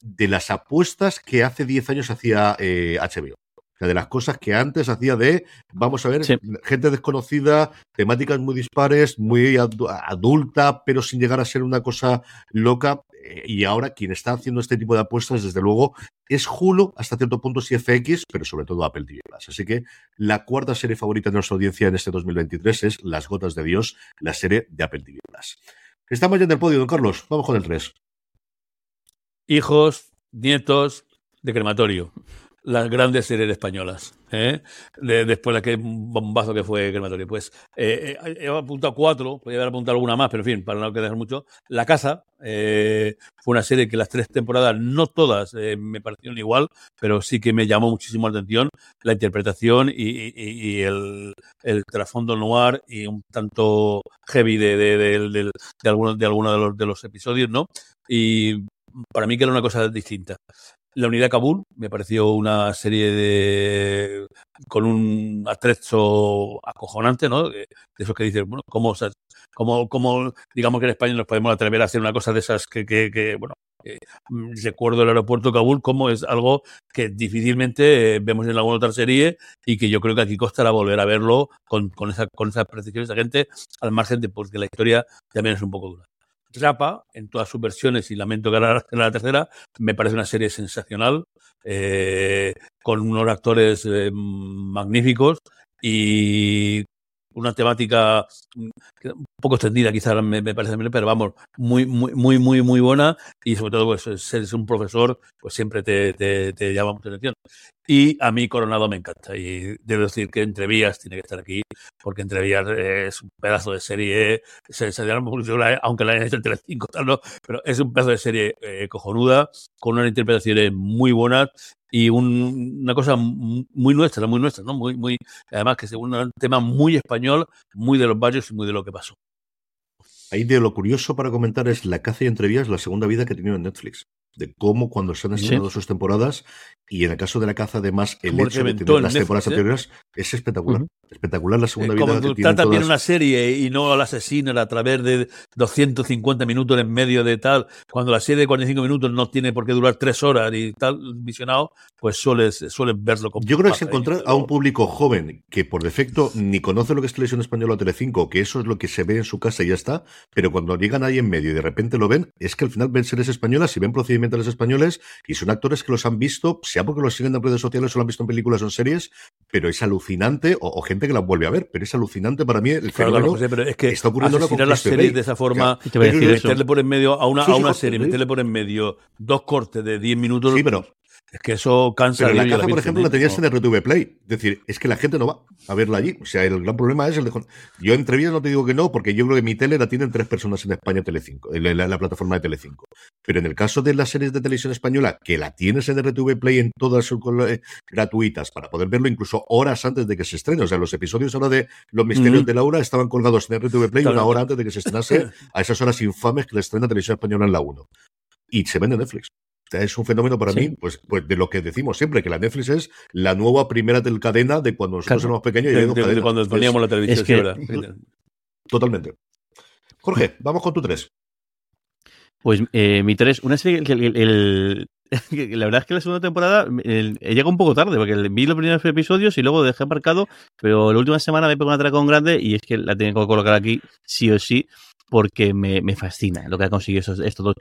de las apuestas que hace 10 años hacía eh, HBO. De las cosas que antes hacía de, vamos a ver, Sí. gente desconocida, temáticas muy dispares, muy adu- adulta, pero sin llegar a ser una cosa loca. Eh, Y ahora quien está haciendo este tipo de apuestas, desde luego, es Hulu, hasta cierto punto sí FX, pero sobre todo Apple TV Plus. Así que la cuarta serie favorita de nuestra audiencia en este 2023 es Las Gotas de Dios, la serie de Apple TV Plus. Estamos ya en el podio, don Carlos. Vamos con el 3. Hijos, nietos de crematorio. Las grandes series españolas. ¿eh? De- después de aquel bombazo que fue crematorio. Pues eh, eh, he apuntado cuatro, podría haber apuntado alguna más, pero en fin, para no quedar mucho. La Casa eh, fue una serie que las tres temporadas, no todas eh, me parecieron igual, pero sí que me llamó muchísimo la atención la interpretación y, y- y el, el trasfondo noir y un tanto heavy de, de, de, de, algunos de, algunos de, los, de los episodios, ¿no? Y para mí que era una cosa distinta. La unidad Kabul me pareció una serie de con un atrezo acojonante, ¿no? De, de esos que dices, bueno, ¿cómo, cómo, cómo, digamos que en España nos podemos atrever a hacer una cosa de esas que, que, bueno, mm, recuerdo el aeropuerto de Kabul como es algo que difícilmente eh, vemos en alguna otra serie y que yo creo que aquí costará volver a verlo con, con esa, con esa precisión, esa gente, al margen de porque la historia también es un poco dura. Rapa, en todas sus versiones, y lamento que la tercera, me parece una serie sensacional, eh, con unos actores eh, magníficos y una temática mm, un poco extendida quizás me, me parece pero vamos, muy, muy, muy, muy, muy buena y sobre todo pues ser un profesor pues siempre te, te, te llama mucha atención. Y a mí Coronado me encanta y debo decir que Entrevías tiene que estar aquí porque Entrevías es un pedazo de serie, se, se aunque la hayan hecho en Telecinco, tal, ¿no? pero es un pedazo de serie eh, cojonuda con unas interpretaciones muy buenas y un, una cosa muy nuestra, muy nuestra, ¿no? Muy, muy, además que es un tema muy español, muy de los barrios y muy de lo que pasó. Ahí de lo curioso para comentar es La caza y entrevías, la segunda vida que ha tenido en Netflix. De cómo cuando se han Sí. estrenado sus temporadas, y en el caso de la caza, además, el Como hecho de tener en las temporadas ¿eh? anteriores es espectacular. Ujú. Espectacular la segunda Eh, vida Como que bien todas. una serie y no al asesino a través de 250 minutos en medio de tal, cuando la serie de 45 minutos no tiene por qué durar tres horas y tal, visionado, pues sueles, sueles verlo como Yo creo que es pasa, encontrar desde a un público joven que por defecto ni conoce lo que es televisión española o Telecinco, que eso es lo que se ve en su casa y ya está, pero cuando llegan ahí en medio y de repente lo ven, es que al final ven series españolas y ven procedimientos españoles y son actores que los han visto, sea porque los siguen en redes sociales o lo han visto en películas o en series, pero es alucinante, o, o gente que la vuelve a ver, pero es alucinante para mí el Claro, claro, José, pero es que está ocurriendo con asesinar las series de esa forma, Y te voy a decir eso. meterle por en medio a una, Sí, a sí, una José, serie, sí. meterle por en medio dos cortes de 10 minutos, Sí, pero es que eso cansa. Pero la Dios y a caza, por ejemplo, ¿eh? la tenías en RTV Play. Es decir, es que la gente no va a verla allí. O sea, el gran problema es el de... Yo vías no te digo que no, porque yo creo que mi tele la tienen tres personas en España Telecinco, en la, la plataforma de Telecinco. Pero en el caso de las series de televisión española, que la tienes en RTV Play en todas sus eh, gratuitas, para poder verlo incluso horas antes de que se estrene. O sea, los episodios ahora de Los Misterios de Laura estaban colgados en RTV Play Claro. una hora antes de que se estrenase a esas horas infames que la estrena Televisión Española en la 1. Y se vende en Netflix. Es un fenómeno para Sí. mí, pues, pues de lo que decimos siempre, que la Netflix es la nueva primera del cadena de cuando nosotros Claro. éramos pequeños y De- cuando poníamos la televisión. Totalmente. Jorge, vamos con tu tres. Pues eh, mi 3, una serie que el, el- el- que la verdad es que la segunda temporada llega un poco tarde, porque vi los primeros episodios y luego dejé aparcado, pero la última semana me pegó un atracón grande y es que la tengo que colocar aquí sí o sí, porque me, me, fascina lo que ha conseguido estos, estos dos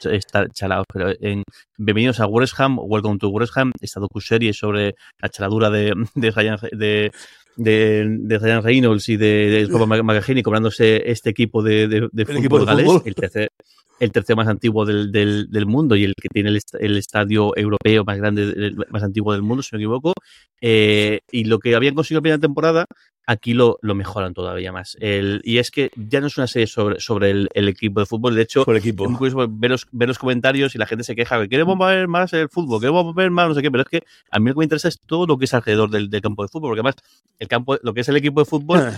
chalados. Pero en, bienvenidos a West Ham, Welcome to West Ham, esta docu-serie sobre la chaladura de, de, de, de, de Ryan Reynolds y de, de Robert cobrándose este equipo de, de, de fútbol, equipo el tercer, el tercero más antiguo del, del, del, mundo y el que tiene el, el, estadio europeo más grande, el más antiguo del mundo, si no me equivoco. Eh, y lo que habían conseguido en la primera temporada, aquí lo, lo mejoran todavía más. El, y es que ya no es una serie sobre, sobre el, el equipo de fútbol. De hecho, el equipo. es muy ver los, ver los comentarios y la gente se queja que queremos ver más el fútbol, queremos ver más no sé qué, pero es que a mí lo que me interesa es todo lo que es alrededor del, del campo de fútbol, porque además el campo, lo que es el equipo de fútbol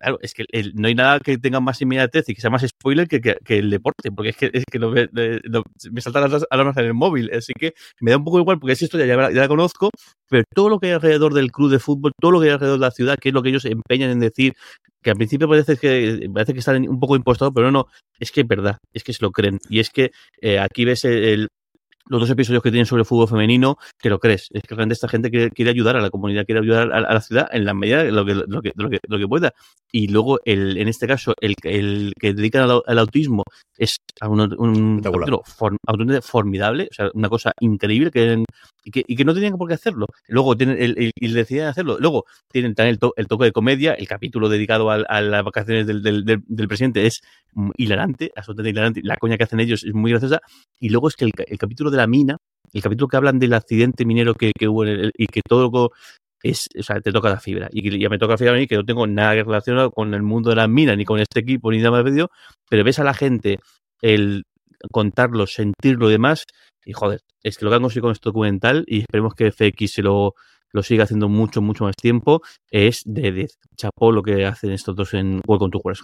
Claro, es que no hay nada que tenga más inmediatez y que sea más spoiler que, que, el deporte, porque es que, es que lo, me saltan las alarmas en el móvil, así que me da un poco igual porque esa historia ya, ya, la conozco, pero todo lo que hay alrededor del club de fútbol, todo lo que hay alrededor de la ciudad, que es lo que ellos empeñan en decir, que al principio parece que parece que están un poco impostados, pero no, es que es verdad, es que se lo creen. Y es que eh, aquí ves el, los dos episodios que tienen sobre el fútbol femenino, que lo crees. Es que realmente esta gente quiere, quiere ayudar a la comunidad, quiere ayudar a, a, la ciudad en la medida de lo que, lo que, lo que, lo que pueda. Y luego, el, en este caso, el, el que dedican al, al autismo es un, un capítulo form, formidable, o sea, una cosa increíble que, y que, no tenían por qué hacerlo. Luego tienen el, el, hacerlo. Luego tienen también el, to, el toque de comedia, el capítulo dedicado a, a las vacaciones del, del, presidente es hilarante, absolutamente hilarante. La coña que hacen ellos es muy graciosa. Y luego es que el, capítulo de la mina, el capítulo que hablan del accidente minero que, que hubo y que todo es, o sea, te toca la fibra. Y ya me toca la fibra a mí, que no tengo nada relacionado con el mundo de las minas, ni con este equipo, ni nada más medio, pero ves a la gente el contarlo, sentirlo y demás, y joder, es que lo que han conseguido con este documental, y esperemos que FX se lo, lo siga haciendo mucho, mucho más tiempo, es de, de chapó lo que hacen estos dos en Welcome to West.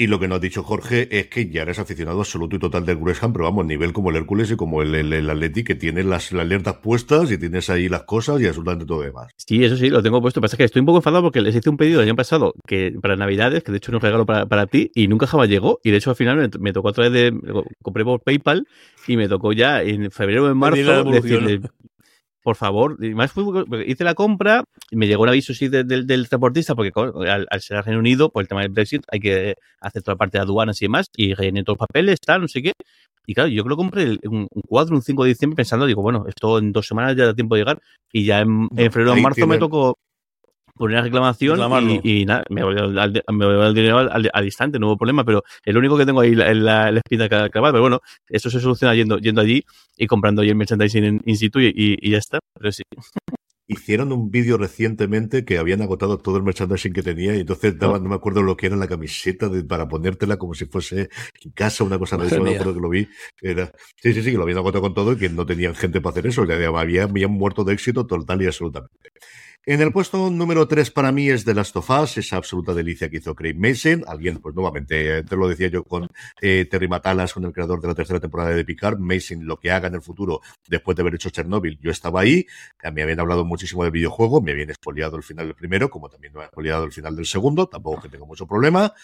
Y lo que nos ha dicho Jorge es que ya eres aficionado absoluto y total del West Ham, pero vamos, nivel como el Hércules y como el, el, el Atleti, que tiene las, las, alertas puestas y tienes ahí las cosas y absolutamente todo demás. Sí, eso sí, lo tengo puesto. Pasa que estoy un poco enfadado porque les hice un pedido el año pasado que para Navidades, que de hecho era un regalo para, para ti, y nunca jamás llegó. Y de hecho al final me, me tocó a través de. compré por PayPal y me tocó ya en febrero o en marzo decirle, por favor, y más fui, hice la compra y me llegó un aviso sí del, del, del transportista porque al, al, ser Reino Unido, por el tema del Brexit, hay que hacer toda la parte de aduanas y demás y rellené todos los papeles, tal, no sé qué. Y claro, yo que lo compré un, un 4, un 5 de diciembre pensando, digo, bueno, esto en dos semanas ya da tiempo de llegar y ya en, en febrero o marzo tiene... me tocó poner la reclamación y, y, nada, me voy al, me al dinero al, al, al, instante, no hubo problema, pero el único que tengo ahí es la, la, espina clavada, pero bueno, eso se soluciona yendo, yendo allí y comprando ahí el merchandising in, in situ y, y, ya está, pero sí. Hicieron un vídeo recientemente que habían agotado todo el merchandising que tenía y entonces daban, no me acuerdo lo que era la camiseta de, para ponértela como si fuese en casa, una cosa de eso, me acuerdo que lo vi. Era, sí, sí, sí, que lo habían agotado con todo y que no tenían gente para hacer eso, ya habían, habían muerto de éxito total y absolutamente. En el puesto número 3 para mí es The Last of Us, esa absoluta delicia que hizo Craig Mason. Alguien, pues nuevamente, te lo decía yo con eh, Terry Matalas, con el creador de la tercera temporada de Picard. Mason, lo que haga en el futuro, después de haber hecho Chernobyl, yo estaba ahí. Me habían hablado muchísimo del videojuego, me habían expoliado el final del primero, como también me habían expoliado el final del segundo. Tampoco que tengo mucho problema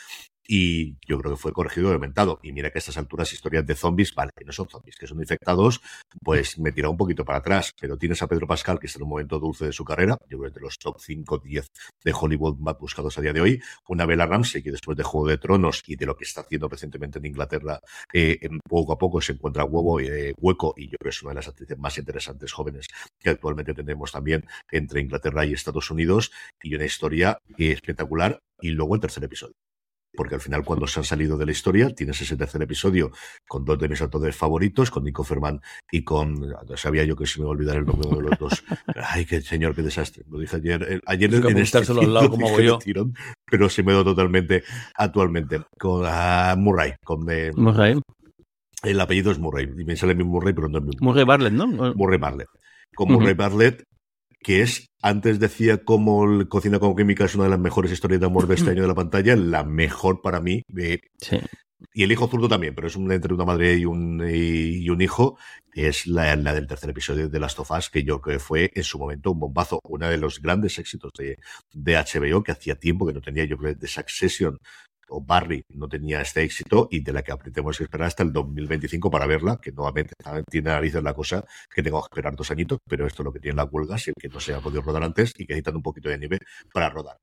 y yo creo que fue corregido y aumentado. Y mira que a estas alturas historias de zombies, vale, que no son zombies, que son infectados, pues me tira un poquito para atrás. Pero tienes a Pedro Pascal, que está en un momento dulce de su carrera, yo creo que de los top 5, 10 de Hollywood más buscados a día de hoy. Una Bella Ramsey, que después de Juego de Tronos y de lo que está haciendo recientemente en Inglaterra, eh, poco a poco se encuentra huevo, eh, hueco, y yo creo que es una de las actrices más interesantes jóvenes que actualmente tenemos también entre Inglaterra y Estados Unidos. Y una historia espectacular. Y luego el tercer episodio porque al final cuando se han salido de la historia tienes ese tercer episodio con dos de mis actores favoritos, con Nico Ferman y con, sabía yo que se me iba a olvidar el nombre de los dos. Ay, qué señor, qué desastre. Lo dije ayer, ayer en este al lado como hago yo. Tirón, pero se me dio totalmente actualmente con uh, Murray, con eh, Murray. El apellido es Murray, y me sale mi Murray, pero no es mi Murray Bartlett, ¿no? Murray Bartlett. Con Murray uh -huh. Bartlett que es, antes decía como el Cocina con Química es una de las mejores historias de amor de este año de la pantalla, la mejor para mí. Eh, sí. Y el hijo zurdo también, pero es un, entre una madre y un, y, un hijo. Es la, la, del tercer episodio de Last of Us, que yo creo que fue en su momento un bombazo. Uno de los grandes éxitos de, de HBO, que hacía tiempo que no tenía, yo creo, de Succession o Barry no tenía este éxito y de la que tenemos que esperar hasta el 2025 para verla, que nuevamente tiene narices la cosa que tengo que esperar dos añitos, pero esto es lo que tiene la huelga, si el que no se ha podido rodar antes y que necesitan un poquito de nieve para rodar.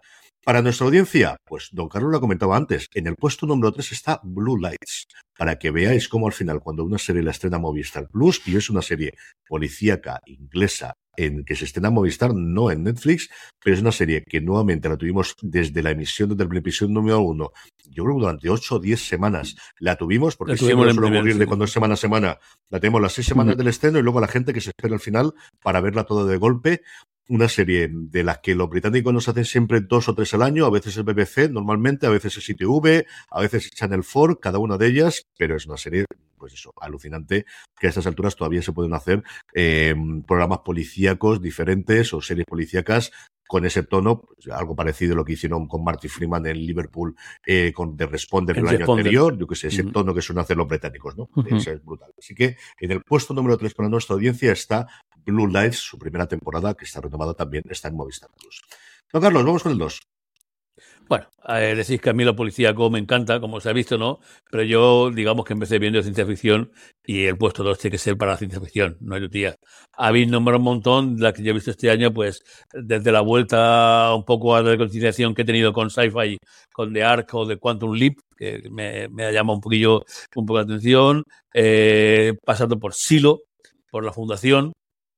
Para nuestra audiencia, pues don Carlos lo comentaba antes, en el puesto número 3 está Blue Lights, para que veáis cómo al final cuando una serie la estrena Movistar Plus, y es una serie policíaca inglesa en que se estrena Movistar, no en Netflix, pero es una serie que nuevamente la tuvimos desde la emisión, desde el episodio número uno, yo creo que durante 8 o 10 semanas la tuvimos, porque siempre suele ocurrir de cuando es semana a semana, la tenemos las 6 semanas del estreno y luego la gente que se espera al final para verla todo de golpe, una serie de la que los británicos nos hacen siempre dos o tres al año, a veces el BBC normalmente, a veces el CTV, a veces Channel 4, cada una de ellas, pero es una serie, pues eso, alucinante, que a estas alturas todavía se pueden hacer eh, programas policíacos diferentes o series policíacas con ese tono, pues, algo parecido a lo que hicieron con Marty Freeman en Liverpool eh, con The Responder el, año anterior, yo que sé, ese tono que suelen hacer los británicos, ¿no? Eso es brutal. Así que en el puesto número 3 para nuestra audiencia está Blue Lights, su primera temporada, que está retomada también, está en Movistar Plus. Don Carlos, vamos con el 2. Bueno, eh, decís que a mí la policía como me encanta, como se ha visto, ¿no? Pero yo, digamos que empecé viendo ciencia ficción y el puesto 2 tiene que ser para la ciencia ficción, no hay tía. Habéis nombrado un montón, la que yo he visto este año, pues desde la vuelta un poco a la reconciliación que he tenido con Sci-Fi, con The Ark o The Quantum Leap, que me, me ha llamado un poquillo, un poco la atención, eh, pasando por Silo, por la Fundación,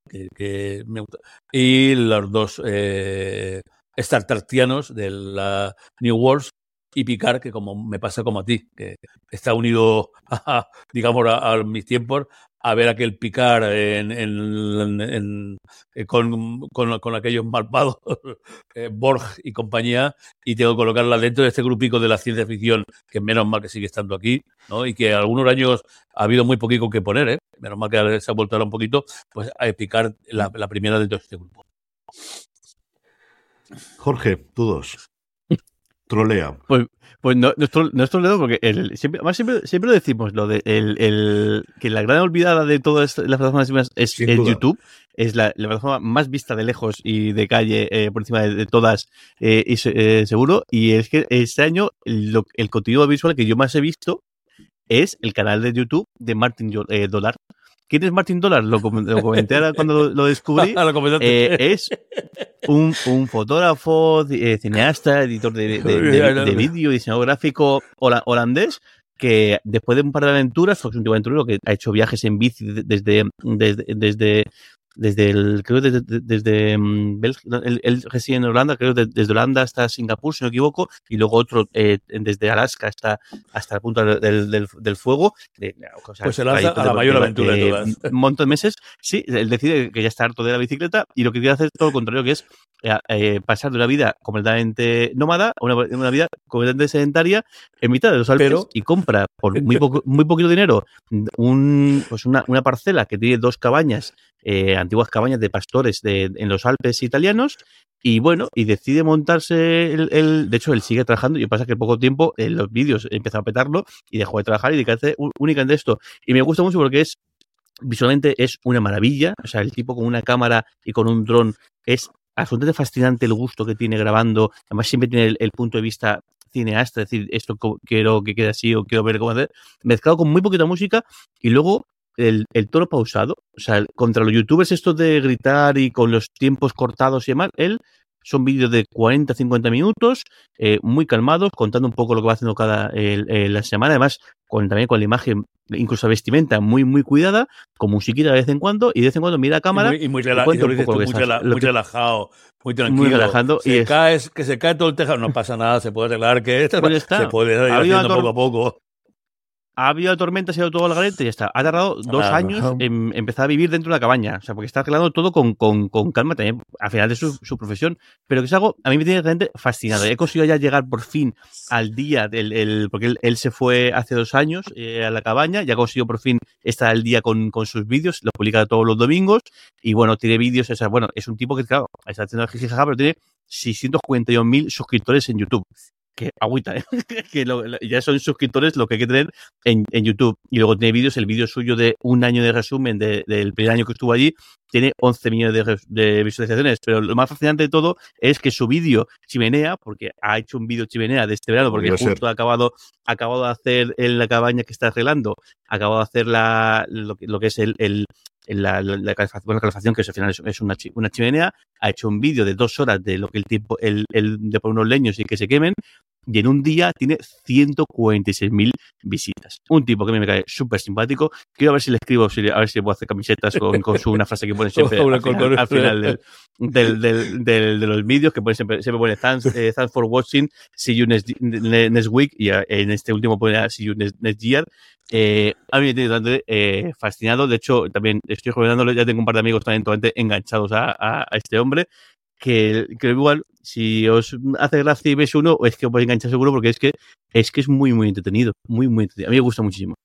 que, me gusta. Y los dos eh, Star Trekianos de la New Worlds y Picard, que como me pasa como a ti, que está unido, a, digamos, a, mis tiempos, a ver aquel Picard en, eh, con, con, aquellos malvados, eh, Borg y compañía, y tengo que colocarla dentro de este grupico de la ciencia ficción, que menos mal que sigue estando aquí, ¿no? y que algunos años ha habido muy poquito que poner, ¿eh? menos mal que se ha vuelto ahora un poquito, pues a Picard la, primera de todo este grupo. Jorge, tú dos. Trolea. Pues, pues no, no, es troleo porque el, siempre, siempre, siempre decimos lo de el, que la gran olvidada de todas las plataformas es, YouTube. Es la, plataforma más vista de lejos y de calle eh, por encima de, todas, eh, y, eh, seguro. Y es que este año el contenido visual que yo más he visto es el canal de YouTube de Martin Dollar. ¿Quién es Martin Dollar? Lo, comenté ahora cuando lo, descubrí. Ah, eh, es un, fotógrafo, eh, cineasta, editor de, de, vídeo, diseñador gráfico holandés que después de un par de aventuras, fue un tipo aventurero que ha hecho viajes en bici desde, desde, desde desde el, creo desde, desde mm, Bélgica, él, reside en Holanda, creo desde Holanda hasta Singapur, si no me equivoco, y luego otro eh, desde Alaska hasta, hasta el punto del, del, fuego. pues se lanza a la mayor aventura de todas. Un montón de meses, sí, él decide que ya está harto de la bicicleta y lo que quiere hacer es todo lo contrario, que es eh, eh, pasar de una vida completamente nómada a una, una, vida completamente sedentaria en mitad de los Alpes y compra por muy, poco, muy poquito dinero un, pues una, una parcela que tiene dos cabañas eh, antiguas cabañas de pastores de, en los Alpes italianos. Y bueno, y decide montarse el, De hecho, él sigue trabajando. Y pasa que poco tiempo en los vídeos empezó a petarlo y dejó de trabajar y dedicarse únicamente a esto. Y me gusta mucho porque es. Visualmente es una maravilla. O sea, el tipo con una cámara y con un dron es absolutamente fascinante el gusto que tiene grabando. Además, siempre tiene el, punto de vista cineasta, es decir, esto quiero que quede así o quiero ver cómo hacer, mezclado con muy poquita música y luego el, el tono pausado. O sea, contra los youtubers esto de gritar y con los tiempos cortados y demás, él son vídeos de 40, 50 minutos, eh, muy calmados, contando un poco lo que va haciendo cada la semana, además con, también con la imagen, incluso vestimenta muy, muy cuidada, con musiquita de vez en cuando, y de vez en cuando mira a cámara y muy, relajado, muy tranquilo. Muy relajando. y cae, que se cae todo el tejado, no pasa nada, se puede arreglar, que esto pues se puede ir haciendo poco a poco ha habido tormentas, ha ido todo al garete y ya está. Ha tardado dos años en empezar a vivir dentro de una cabaña. O sea, porque está arreglando todo con, con, con calma también, al final de su, su, profesión. Pero que es algo, a mí me tiene realmente fascinado. He conseguido ya llegar por fin al día del, el, porque él, él, se fue hace dos años eh, a la cabaña, ya consiguió por fin estar al día con, con sus vídeos, los publica todos los domingos. Y bueno, tiene vídeos, o sea, bueno, es un tipo que, claro, está haciendo el pero tiene 641.000 suscriptores en YouTube que agüita, ¿eh? que ya son suscriptores lo que hay que tener en, YouTube. Y luego tiene vídeos, el vídeo suyo de un año de resumen del primer año que estuvo allí, tiene 11 millones de, visualizaciones. Pero lo más fascinante de todo es que su vídeo chimenea, porque ha hecho un vídeo chimenea de este verano, porque justo ha acabado, ha acabado de hacer en la cabaña que está arreglando, ha acabado de hacer la, lo, que es el, el la, la, calefacción, que al final es, una, una, chimenea, ha hecho un vídeo de dos horas de lo que el tiempo, el, el de poner unos leños y que se quemen, y en un día tiene 146.000 visitas. Un tipo que a mí me cae súper simpático. Quiero ver si le escribo, a ver si puedo hacer camisetas con, con su, una frase que pone siempre al final, del, del, del, de los vídeos, que pone siempre, siempre pone thanks, eh, thanks for watching, see you next, next week, y en este último pone see you next, year. Eh, a mí me tiene bastante eh, fascinado. De hecho, también estoy jovenándolo, ya tengo un par de amigos también totalmente enganchados a, a, a este hombre que, que, igual, si os hace gracia y ves uno, es que os vais a enganchar seguro porque es que es que es muy, muy entretenido. Muy, muy entretenido. A mí me gusta muchísimo.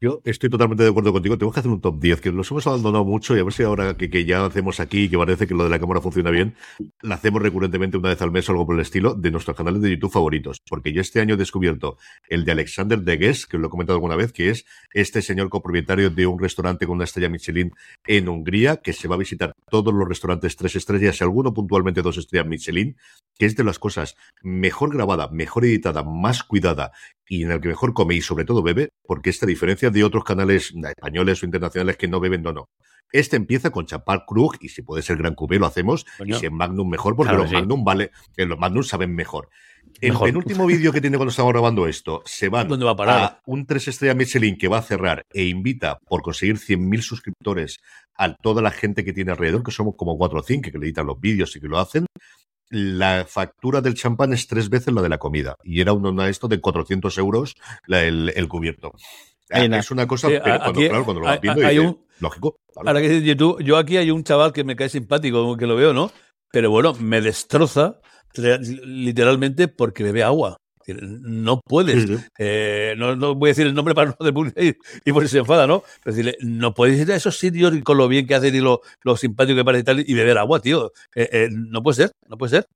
Yo estoy totalmente de acuerdo contigo. Tenemos que hacer un top 10, que los hemos abandonado mucho y a ver si ahora que, que ya hacemos aquí, que parece que lo de la cámara funciona bien, la hacemos recurrentemente una vez al mes o algo por el estilo de nuestros canales de YouTube favoritos. Porque yo este año he descubierto el de Alexander de Guess, que lo he comentado alguna vez, que es este señor copropietario de un restaurante con una estrella Michelin en Hungría, que se va a visitar todos los restaurantes tres estrellas y alguno puntualmente dos estrellas Michelin, que es de las cosas mejor grabada, mejor editada, más cuidada y en el que mejor come y sobre todo bebe, porque esta diferencia de otros canales españoles o internacionales que no beben, no, no. Este empieza con Chapar Krug y si puede ser Gran Cubé lo hacemos y si es Magnum mejor porque los Magnum vale, que los Magnum saben mejor. El penúltimo vídeo que tiene cuando estamos grabando esto, se van ¿Dónde va a, parar? un 3 estrellas Michelin que va a cerrar e invita por conseguir 100.000 suscriptores a toda la gente que tiene alrededor, que somos como 4 o 5 que le editan los vídeos y que lo hacen la factura del champán es tres veces la de la comida. Y era uno de esto de 400 euros el, cubierto. es una cosa, cuando, claro, cuando lo vas viendo, hay, un, lógico. Ahora que yo aquí hay un chaval que me cae simpático, que lo veo, ¿no? Pero bueno, me destroza literalmente porque bebe agua. No puedes, eh, no, voy a decir el nombre para no de y por si se enfada, ¿no? Pero decirle, no puedes ir a esos sitios con lo bien que hacen y lo, lo simpático que parece y tal y beber agua, tío. Eh, eh, no puede ser, no puede ser.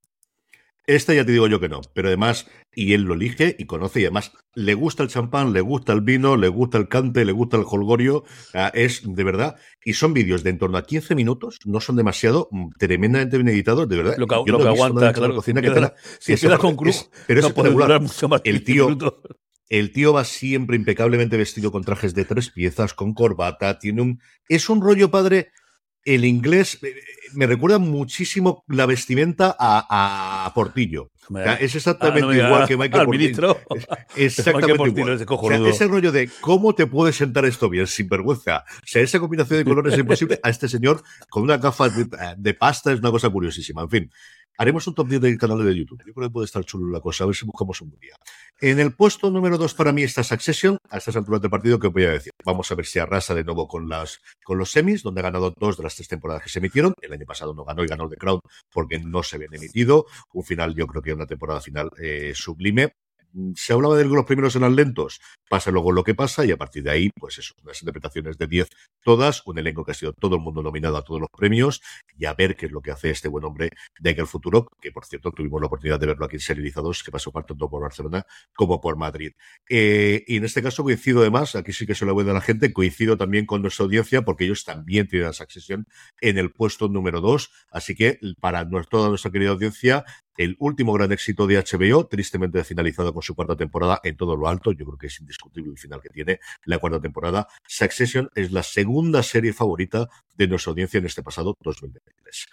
Esta ya te digo yo que no, pero además, y él lo elige y conoce, y además le gusta el champán, le gusta el vino, le gusta el cante, le gusta el holgorio, es de verdad, y son vídeos de en torno a 15 minutos, no son demasiado, mm, tremendamente bien editados, de verdad. Lo que, lo que aguanta, claro, cocina que la, si empiezas con cruz, pero no puede durar mucho más el tío, el tío va siempre impecablemente vestido con trajes de tres piezas, con corbata, tiene un, es un rollo padre el inglés eh, me recuerda muchísimo la vestimenta a, Portillo. es exactamente ah, igual que Michael Portillo. Exactamente igual. ese rollo de cómo te puede sentar esto bien, sin vergüenza. O sea, esa combinación de colores es imposible. A este señor con una gafa de, pasta es una cosa curiosísima. En fin, Haremos un top 10 del canal de YouTube. Yo creo que puede estar chulo la cosa, a ver si buscamos un día. En el puesto número 2 para mí está Succession, a estas alturas del partido, que os voy a decir? Vamos a ver si arrasa de nuevo con, las, con los semis, donde ha ganado dos de las tres temporadas que se emitieron. El año pasado no ganó y ganó The Crown porque no se habían emitido. Un final, yo creo que una temporada final eh, sublime se hablaba de que los primeros eran lentos, pasa luego lo que pasa y a partir de ahí, pues eso, unas interpretaciones de 10 todas, un elenco que ha sido todo el mundo nominado a todos los premios y a ver qué es lo que hace este buen hombre de aquel futuro, que por cierto tuvimos la oportunidad de verlo aquí en Serializados, que pasó tanto por Barcelona como por Madrid. Eh, y en este caso coincido además, aquí sí que se lo voy a la gente, coincido también con nuestra audiencia porque ellos también tienen esa sesión en el puesto número 2, así que para toda nuestra querida audiencia, el último gran éxito de HBO, tristemente finalizado con su cuarta temporada en todo lo alto. Yo creo que es indiscutible el final que tiene la cuarta temporada. Succession es la segunda serie favorita de nuestra audiencia en este pasado 2023.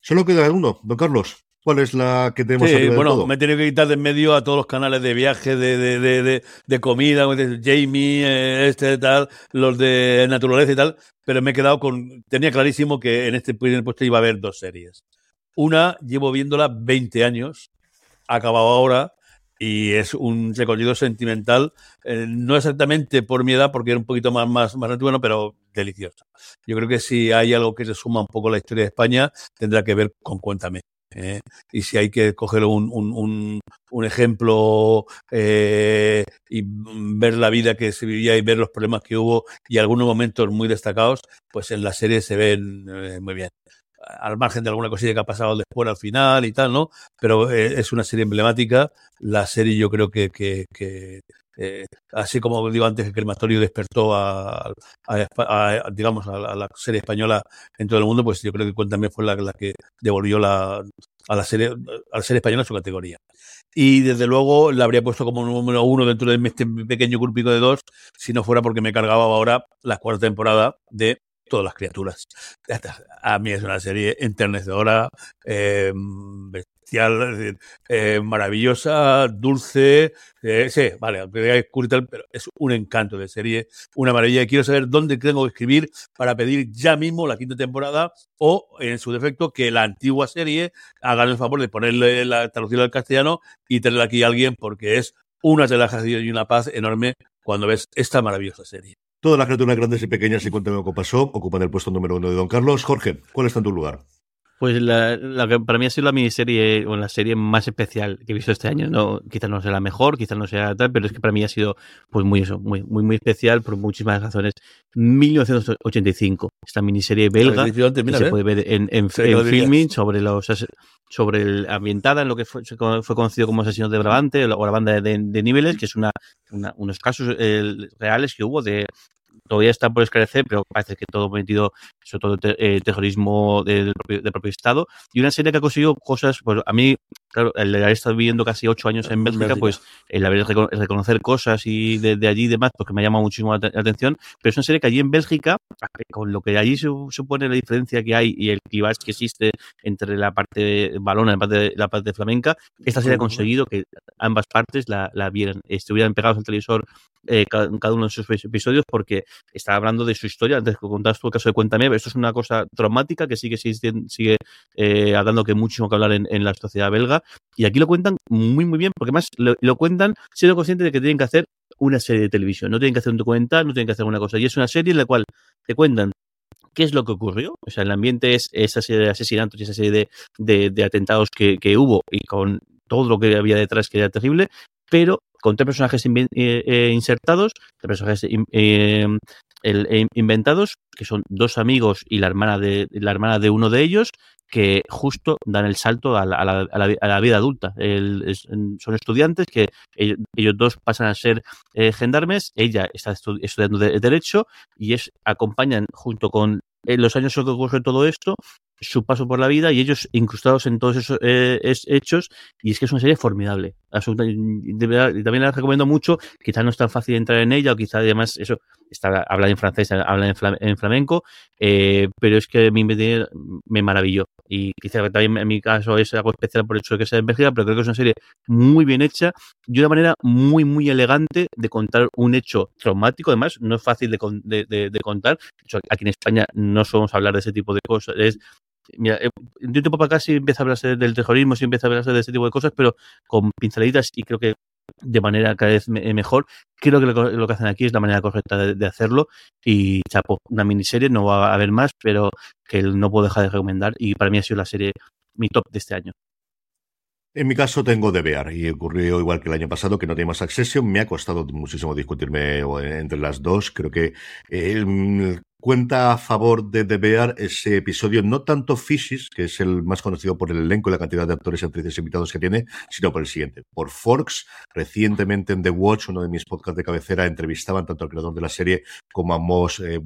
Solo queda uno, don Carlos. ¿Cuál es la que tenemos sí, Bueno, me he tenido que quitar de en medio a todos los canales de viaje, de, de, de, de comida, de Jamie, eh, este tal, los de naturaleza y tal, pero me he quedado con. Tenía clarísimo que en este primer puesto iba a haber dos series. Una llevo viéndola 20 años, acabado ahora y es un recorrido sentimental, eh, no exactamente por mi edad, porque era un poquito más, más, más antiguo, pero delicioso. Yo creo que si hay algo que se suma un poco la historia de España, tendrá que ver con Cuéntame. ¿eh? y si hay que coger un, un, un, ejemplo eh, y ver la vida que se vivía y ver los problemas que hubo y algunos momentos muy destacados, pues en la serie se ven muy bien al margen de alguna cosilla que ha pasado después al final y tal, ¿no? Pero eh, es una serie emblemática. La serie yo creo que, que, eh, así como digo antes, que el crematorio despertó a, digamos, a, la serie española en todo el mundo, pues yo creo que también fue la, que devolvió la, a la serie, a la española su categoría. Y desde luego la habría puesto como número uno dentro de este pequeño grupito de dos, si no fuera porque me cargaba ahora la cuarta temporada de todas las criaturas. A mí es una serie enternecedora, eh, bestial, eh, maravillosa, dulce. Eh, sí, vale, pero es un encanto de serie, una maravilla. Y quiero saber dónde tengo que escribir para pedir ya mismo la quinta temporada o, en su defecto, que la antigua serie hagan el favor de ponerle la traducción al castellano y tenerla aquí a alguien porque es una relajación y una paz enorme cuando ves esta maravillosa serie. Todas las criaturas grandes y pequeñas, y cuéntame qué pasó, ocupan el puesto número uno de Don Carlos. Jorge, ¿cuál está en tu lugar? Pues la, que para mí ha sido la miniserie o la serie más especial que he visto este año. No, quizás no sea la mejor, quizás no sea tal, pero es que para mí ha sido pues muy eso, muy, muy, muy especial por muchísimas razones. 1985, esta miniserie belga que se puede ver en, en, filming sobre los sobre el, ambientada en lo que fue, fue conocido como Asesinos de Brabante o la banda de, niveles, que es una, unos casos eh, reales que hubo de todavía está por esclarecer, pero parece que todo metido, sobre todo eh, terrorismo del propio, Estado. Y una serie que ha conseguido cosas, pues a mí, claro, el haber estado viviendo casi ocho años en Bélgica, pues el haber reconocer cosas y de, allí y demás, pues que me llama muchísimo la, atención. Pero es una serie que allí en Bélgica, con lo que allí supone la diferencia que hay y el clivaje que existe entre la parte balona y la parte, la parte flamenca, esta serie ha conseguido que ambas partes la, la vieran, estuvieran pegados al televisor eh, cada, uno de sus episodios porque está hablando de su historia. Antes que contaste el caso de Cuéntame, esto es una cosa traumática que sigue, sigue, eh, hablando que muchísimo que hablar en, la sociedad belga. Y aquí lo cuentan muy, muy bien, porque más lo, cuentan siendo conscientes de que tienen que hacer una serie de televisión. No tienen que hacer un documental, no tienen que hacer una cosa. Y es una serie en la cual te cuentan qué es lo que ocurrió. O sea, el ambiente es esa serie de asesinatos y esa serie de, de, atentados que, que, hubo y con todo lo que había detrás que era terrible, pero con tres personajes eh, eh, insertados, tres personajes eh, inventados, que son dos amigos y la hermana de, la hermana de uno de ellos, que justo dan el salto a la, vida adulta. son estudiantes que ellos, dos pasan a ser gendarmes, ella está estudiando Derecho y es, acompañan junto con los años que ocurre todo esto, su paso por la vida y ellos incrustados en todos esos eh, hechos y es que es una serie formidable y también la recomiendo mucho quizás no es tan fácil entrar en ella o quizás además eso está habla en francés habla en, flamenco eh, pero es que me, me maravilló. Y quizás también en mi caso es algo especial por el hecho de que sea en Bélgica pero creo que es una serie muy bien hecha y de una manera muy muy elegante de contar un hecho traumático. Además no es fácil de, de, contar. Aquí en España no somos hablar de ese tipo de cosas es Mira, eh, de un tiempo para acá sí empieza a hablarse del terrorismo, sí empieza a hablarse de ese tipo de cosas, pero con pinceladitas y creo que de manera cada vez eh, mejor. Creo que lo, que hacen aquí es la manera correcta de, hacerlo. Y chapo, una miniserie, no va a haber más, pero que no puedo dejar de recomendar. Y para mí ha sido la serie mi top de este año. En mi caso tengo DVR y ocurrió igual que el año pasado que no teníamos Accession. Me ha costado muchísimo discutirme entre las dos. Creo que el cuenta a favor de The ese episodio, no tanto Fishes, que es el más conocido por el elenco y la cantidad de actores y actrices invitados que tiene, sino por el siguiente. Por Forks, recientemente en The Watch, uno de mis podcasts de cabecera, entrevistaban tanto al creador de la serie como a Mos eh,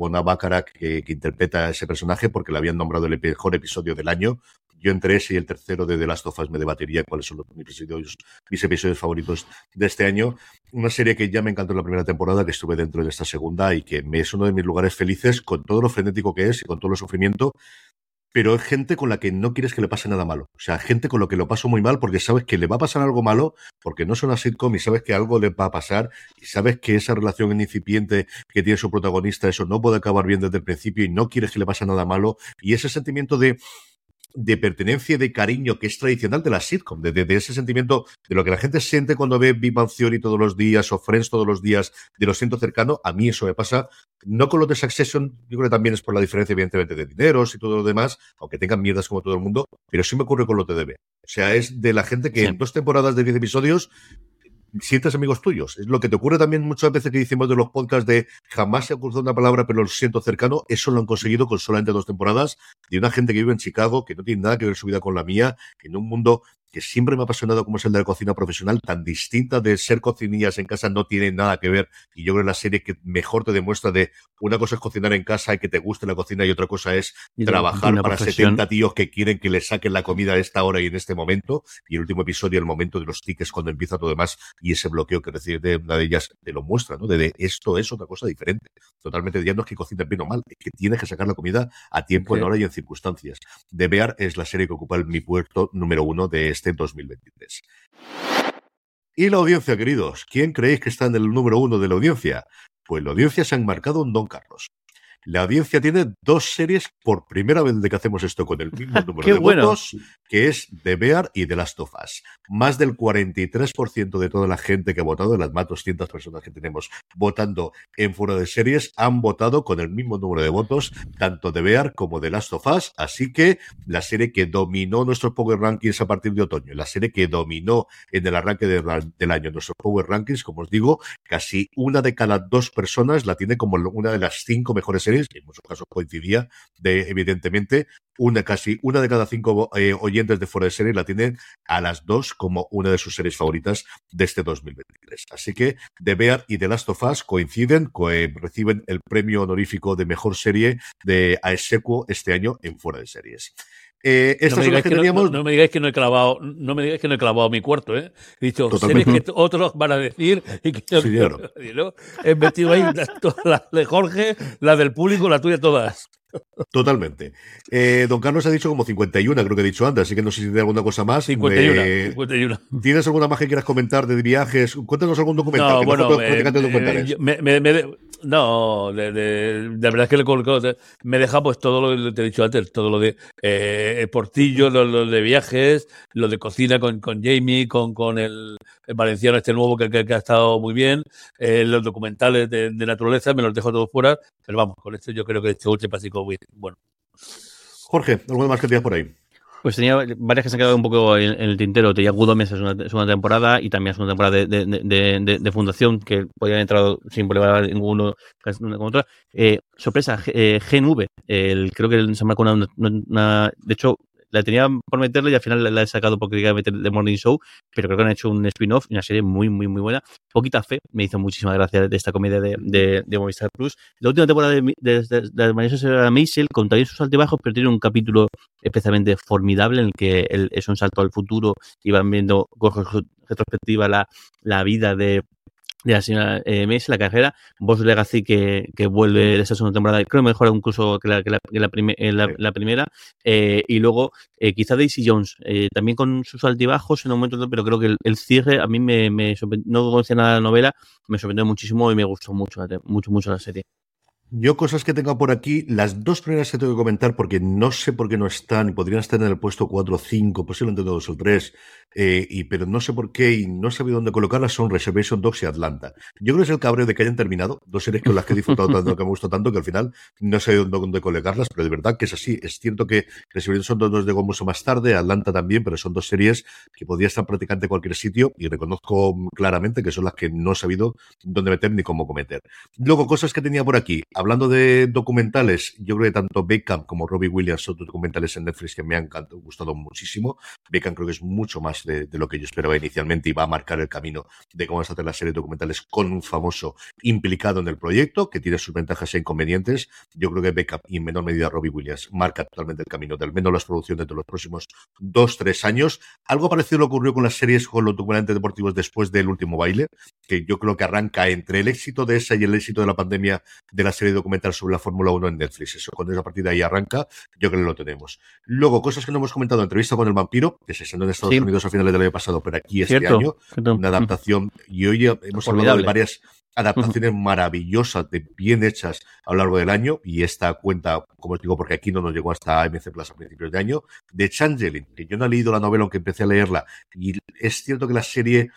que, interpreta a ese personaje, porque le habían nombrado el mejor episodio del año. Yo entre ese y el tercero de The Last of Us me debatiría cuáles son mis episodios, mis episodios favoritos de este año. Una serie que ya me encantó en la primera temporada, que estuve dentro de esta segunda y que me es uno de mis lugares felices con todo lo frenético que es y con todo el sufrimiento pero es gente con la que no quieres que le pase nada malo. O sea, gente con lo que lo paso muy mal porque sabes que le va a pasar algo malo, porque no es una sitcom y sabes que algo le va a pasar y sabes que esa relación incipiente que tiene su protagonista, eso no puede acabar bien desde el principio y no quieres que le pase nada malo. Y ese sentimiento de de pertenencia y de cariño que es tradicional de la sitcom, de, ese sentimiento de lo que la gente siente cuando ve Big Bang Theory todos los días o Friends todos los días, de lo siento cercano, a mí eso me pasa, no con lo de Succession, yo creo que también es por la diferencia evidentemente de dineros y todo lo demás, aunque tengan mierdas como todo el mundo, pero sí me ocurre con lo de debe. O sea, es de la gente que en dos temporadas de 10 episodios sientes amigos tuyos. Es lo que te ocurre también muchas veces que decimos de los podcasts de jamás se ha cruzado una palabra, pero lo siento cercano. Eso lo han conseguido con solamente dos temporadas de una gente que vive en Chicago, que no tiene nada que ver su vida con la mía, en un mundo que siempre me ha apasionado como es el de la cocina profesional, tan distinta de ser cocinillas en casa, no tiene nada que ver. Y yo creo que la serie que mejor te demuestra de una cosa es cocinar en casa y que te guste la cocina y otra cosa es trabajar para 70 tíos que quieren que le saquen la comida a esta hora y en este momento. Y el último episodio, el momento de los tickets cuando empieza todo demás y ese bloqueo que recibe de una de ellas te lo muestra, ¿no? De, esto es otra cosa diferente. Totalmente ya no es que cocines bien o mal, es que tienes que sacar la comida a tiempo, en hora y en circunstancias. De Bear es la serie que ocupa el, mi puerto número uno de este 2023. Y la audiencia, queridos, ¿quién creéis que está en el número uno de la audiencia? Pues la audiencia se ha enmarcado en Don Carlos. La audiencia tiene dos series por primera vez de que hacemos esto con el mismo número de votos, que es The Bear y The Last of Us. Más del 43% de toda la gente que ha votado, de las más 200 personas que tenemos votando en fuera de series, han votado con el mismo número de votos, tanto The Bear como The Last of Us. Así que la serie que dominó nuestros Power Rankings a partir de otoño, la serie que dominó en el arranque del año nuestros Power Rankings, como os digo, casi una de cada dos personas la tiene como una de las cinco mejores series que en muchos casos coincidía, de evidentemente una casi una de cada cinco eh, oyentes de fuera de serie la tienen a las dos como una de sus series favoritas de este 2023. Así que The Bear y The Last of Us coinciden, reciben el premio honorífico de mejor serie de AESECO este año en fuera de series. Eh, no, me digáis que, no, me digáis que no he clavado, no me digáis que no he clavado mi cuarto, ¿eh? He dicho series que otros van a decir y que sí, ¿no? He metido ahí la de Jorge, la del público, la tuya, todas. Totalmente. Eh, don Carlos ha dicho como 51, creo que he dicho antes, así que no sé si tiene alguna cosa más. 51, ¿Tienes alguna más que quieras comentar de viajes? Cuéntanos algún documental. No, bueno, no, de, de, verdad es que le me deja pues todo lo que te he dicho antes, todo lo de eh, Portillo, lo, de viajes, lo de cocina con, con Jamie, con, con el, valenciano este nuevo que, que, ha estado muy bien, eh, los documentales de, naturaleza, me los dejo todos fuera, pero vamos, con esto yo creo que este último básico bueno. Jorge, ¿algo más que te por ahí? Pues tenía varias que se han quedado un poco en, el tintero. Tenía Good es una segunda temporada y también es una temporada de, de, de, fundación que podían haber entrado sin problema ninguno una con otra. Eh, sorpresa, eh, GNV. El, creo que se marcó una, una, De hecho, la tenía por meterle y al final la he sacado porque quería meter The Morning Show, pero creo que han hecho un spin-off, una serie muy, muy, muy buena. Poquita fe, me hizo muchísima gracia de esta comedia de, de, Movistar Plus. La última temporada de, de, de, de Marisol Maisel, con también sus altibajos, pero tiene un capítulo especialmente formidable en el que es un salto al futuro y van viendo con retrospectiva la, la vida de de la señora eh, Messi, la carrera, Boss Legacy que, que vuelve de esta segunda temporada, creo que mejora incluso que la, que la, que la, eh, la, primera, eh, y luego eh, quizá Daisy Jones, también con sus altibajos en un momento, pero creo que el, el cierre a mí me, me no conocía nada de la novela, me sorprendió muchísimo y me gustó mucho, mucho, mucho la serie. Yo cosas que tengo por aquí, las dos primeras que tengo que comentar porque no sé por qué no están y podrían estar en el puesto 4 o 5, posiblemente 2 o 3, eh, y, pero no sé por qué y no he sabido dónde colocarlas, son Reservation Dogs y Atlanta. Yo creo que es el cabreo de que hayan terminado, dos series con las que he disfrutado tanto, que me gustó tanto, que al final no sé dónde, dónde colocarlas, pero de verdad que es así. Es cierto que Reservation Dogs llegó mucho más tarde, Atlanta también, pero son dos series que podía estar prácticamente en cualquier sitio y reconozco claramente que son las que no he sabido dónde meter ni cómo cometer. Luego, cosas que tenía por aquí hablando de documentales, yo creo que tanto Beckham como Robbie Williams son documentales en Netflix que me han gustado muchísimo. Beckham creo que es mucho más de, lo que yo esperaba inicialmente y va a marcar el camino de cómo vas a hacer la serie de documentales con un famoso implicado en el proyecto, que tiene sus ventajas e inconvenientes. Yo creo que Beckham y en menor medida Robbie Williams marca totalmente el camino del menos las producciones de los próximos dos, tres años. Algo parecido le ocurrió con las series con los documentales deportivos después del último baile, que yo creo que arranca entre el éxito de esa y el éxito de la pandemia de la serie documental sobre la Fórmula 1 en Netflix. Eso, cuando esa partida ahí arranca, yo creo que lo tenemos. Luego, cosas que no hemos comentado, entrevista con el vampiro, que se estrenó en Estados Unidos a finales del año pasado, pero aquí este año, una adaptación, y hoy hemos hablado de varias adaptaciones maravillosas, de, bien hechas a lo largo del año, y esta cuenta, como os digo, porque aquí no nos llegó hasta MC Plus a principios de año, de Changeling, que yo no he leído la novela, aunque empecé a leerla, y es cierto que la serie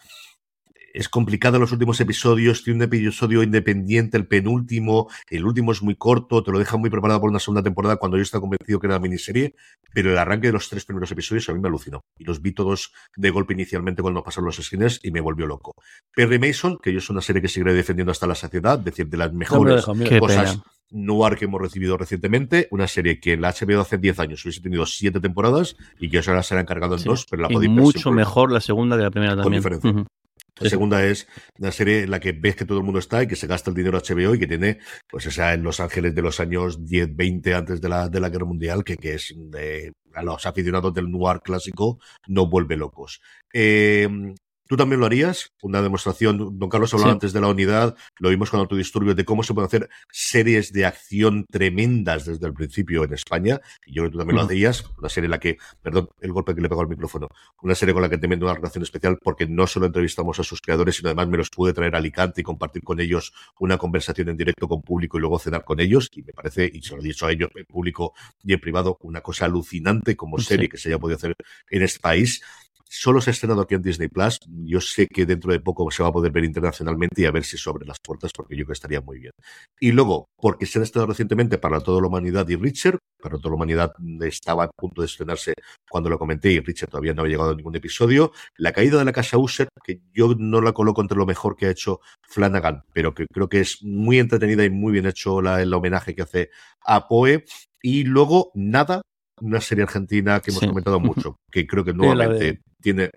es complicado los últimos episodios, tiene un episodio independiente, el penúltimo, el último es muy corto, te lo deja muy preparado por una segunda temporada cuando yo estaba convencido que era miniserie, pero el arranque de los tres primeros episodios a mí me alucinó. Y los vi todos de golpe inicialmente cuando pasaron los screeners y me volvió loco. Perry Mason, que yo es una serie que seguiré defendiendo hasta la saciedad, decir, de las mejores cosas noir que hemos recibido recientemente, una serie que en la HBO hace 10 años hubiese tenido 7 temporadas y que ahora se ha encargado en dos, pero la mucho mejor la segunda que la primera también. La segunda es una serie en la que ves que todo el mundo está y que se gasta el dinero HBO y que tiene, pues, esa en Los Ángeles de los años 10, 20 antes de la, de la Guerra Mundial, que, que es de, a los aficionados del noir clásico, no vuelve locos. Eh, Tú también lo harías, una demostración, don Carlos hablaba antes de la unidad, lo vimos con Autodisturbios, de cómo se pueden hacer series de acción tremendas desde el principio en España, y yo creo que tú también lo hacías, una serie en la que, perdón, el golpe que le pegó al micrófono, una serie con la que tengo una relación especial porque no solo entrevistamos a sus creadores, sino además me los pude traer a Alicante y compartir con ellos una conversación en directo con público y luego cenar con ellos, y me parece, y se lo he dicho a ellos en público y en privado, una cosa alucinante como serie que se haya podido hacer en este país. Solo se ha estrenado aquí en Disney Plus. Yo sé que dentro de poco se va a poder ver internacionalmente y a ver si sobre las puertas, porque yo creo que estaría muy bien. Y luego, porque se ha estrenado recientemente para toda la humanidad y Richard, para toda la humanidad estaba a punto de estrenarse cuando lo comenté y Richard todavía no había llegado a ningún episodio. La caída de la casa User, que yo no la coloco entre lo mejor que ha hecho Flanagan, pero que creo que es muy entretenida y muy bien hecho el homenaje que hace a Poe. Y luego, nada, una serie argentina que hemos comentado mucho, que creo que nuevamente tiene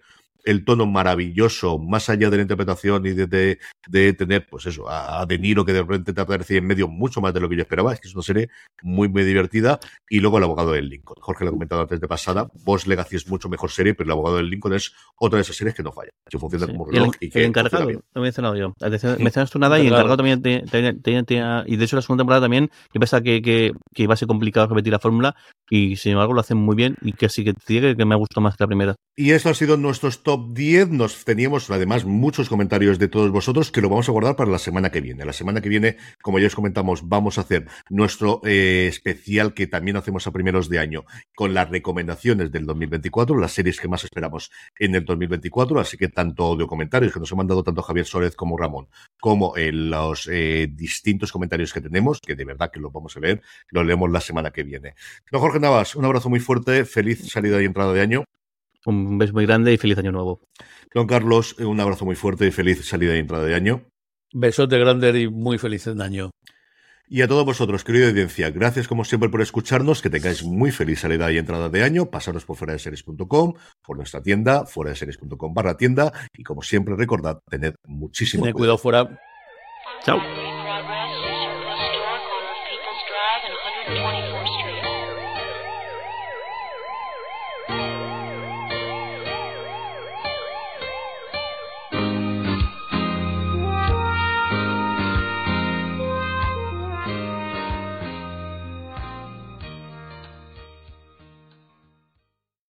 el tono maravilloso, más allá de la interpretación y de, de, tener, pues eso, a, De Niro que de repente te aparece en medio mucho más de lo que yo esperaba. Es que es una serie muy, muy divertida. Y luego El abogado del Lincoln. Jorge lo ha comentado antes de pasada. Boss Legacy es mucho mejor serie, pero El abogado del Lincoln es otra de esas series que no falla. Que funciona como reloj y, que. El encargado, lo he mencionado yo. Mencionas tú nada y el encargado también tenía, Y de hecho, la segunda temporada también, yo pensaba que, que, que, iba a ser complicado repetir la fórmula y sin embargo lo hacen muy bien y que sí que que me ha gustado más que la primera. Y esto ha sido nuestros top 10. Nos teníamos además muchos comentarios de todos vosotros que lo vamos a guardar para la semana que viene. La semana que viene, como ya os comentamos, vamos a hacer nuestro eh, especial que también hacemos a primeros de año con las recomendaciones del 2024, las series que más esperamos en el 2024. Así que tanto audio comentarios que nos ha mandado tanto Javier Sórez como Ramón, como en los eh, distintos comentarios que tenemos, que de verdad que los vamos a leer, los leemos la semana que viene. No, Jorge Navas, un abrazo muy fuerte, feliz salida y entrada de año. Un beso muy grande y feliz año nuevo. Don Carlos, un abrazo muy fuerte y feliz salida y entrada de año. Besote grande y muy feliz año. Y a todos vosotros, querida audiencia, gracias como siempre por escucharnos, que tengáis muy feliz salida y entrada de año, pasaros por fuera de series.com, por nuestra tienda, fuera de series.com barra tienda, y como siempre recordad, tened muchísimo Tened cuidado fuera. Chao.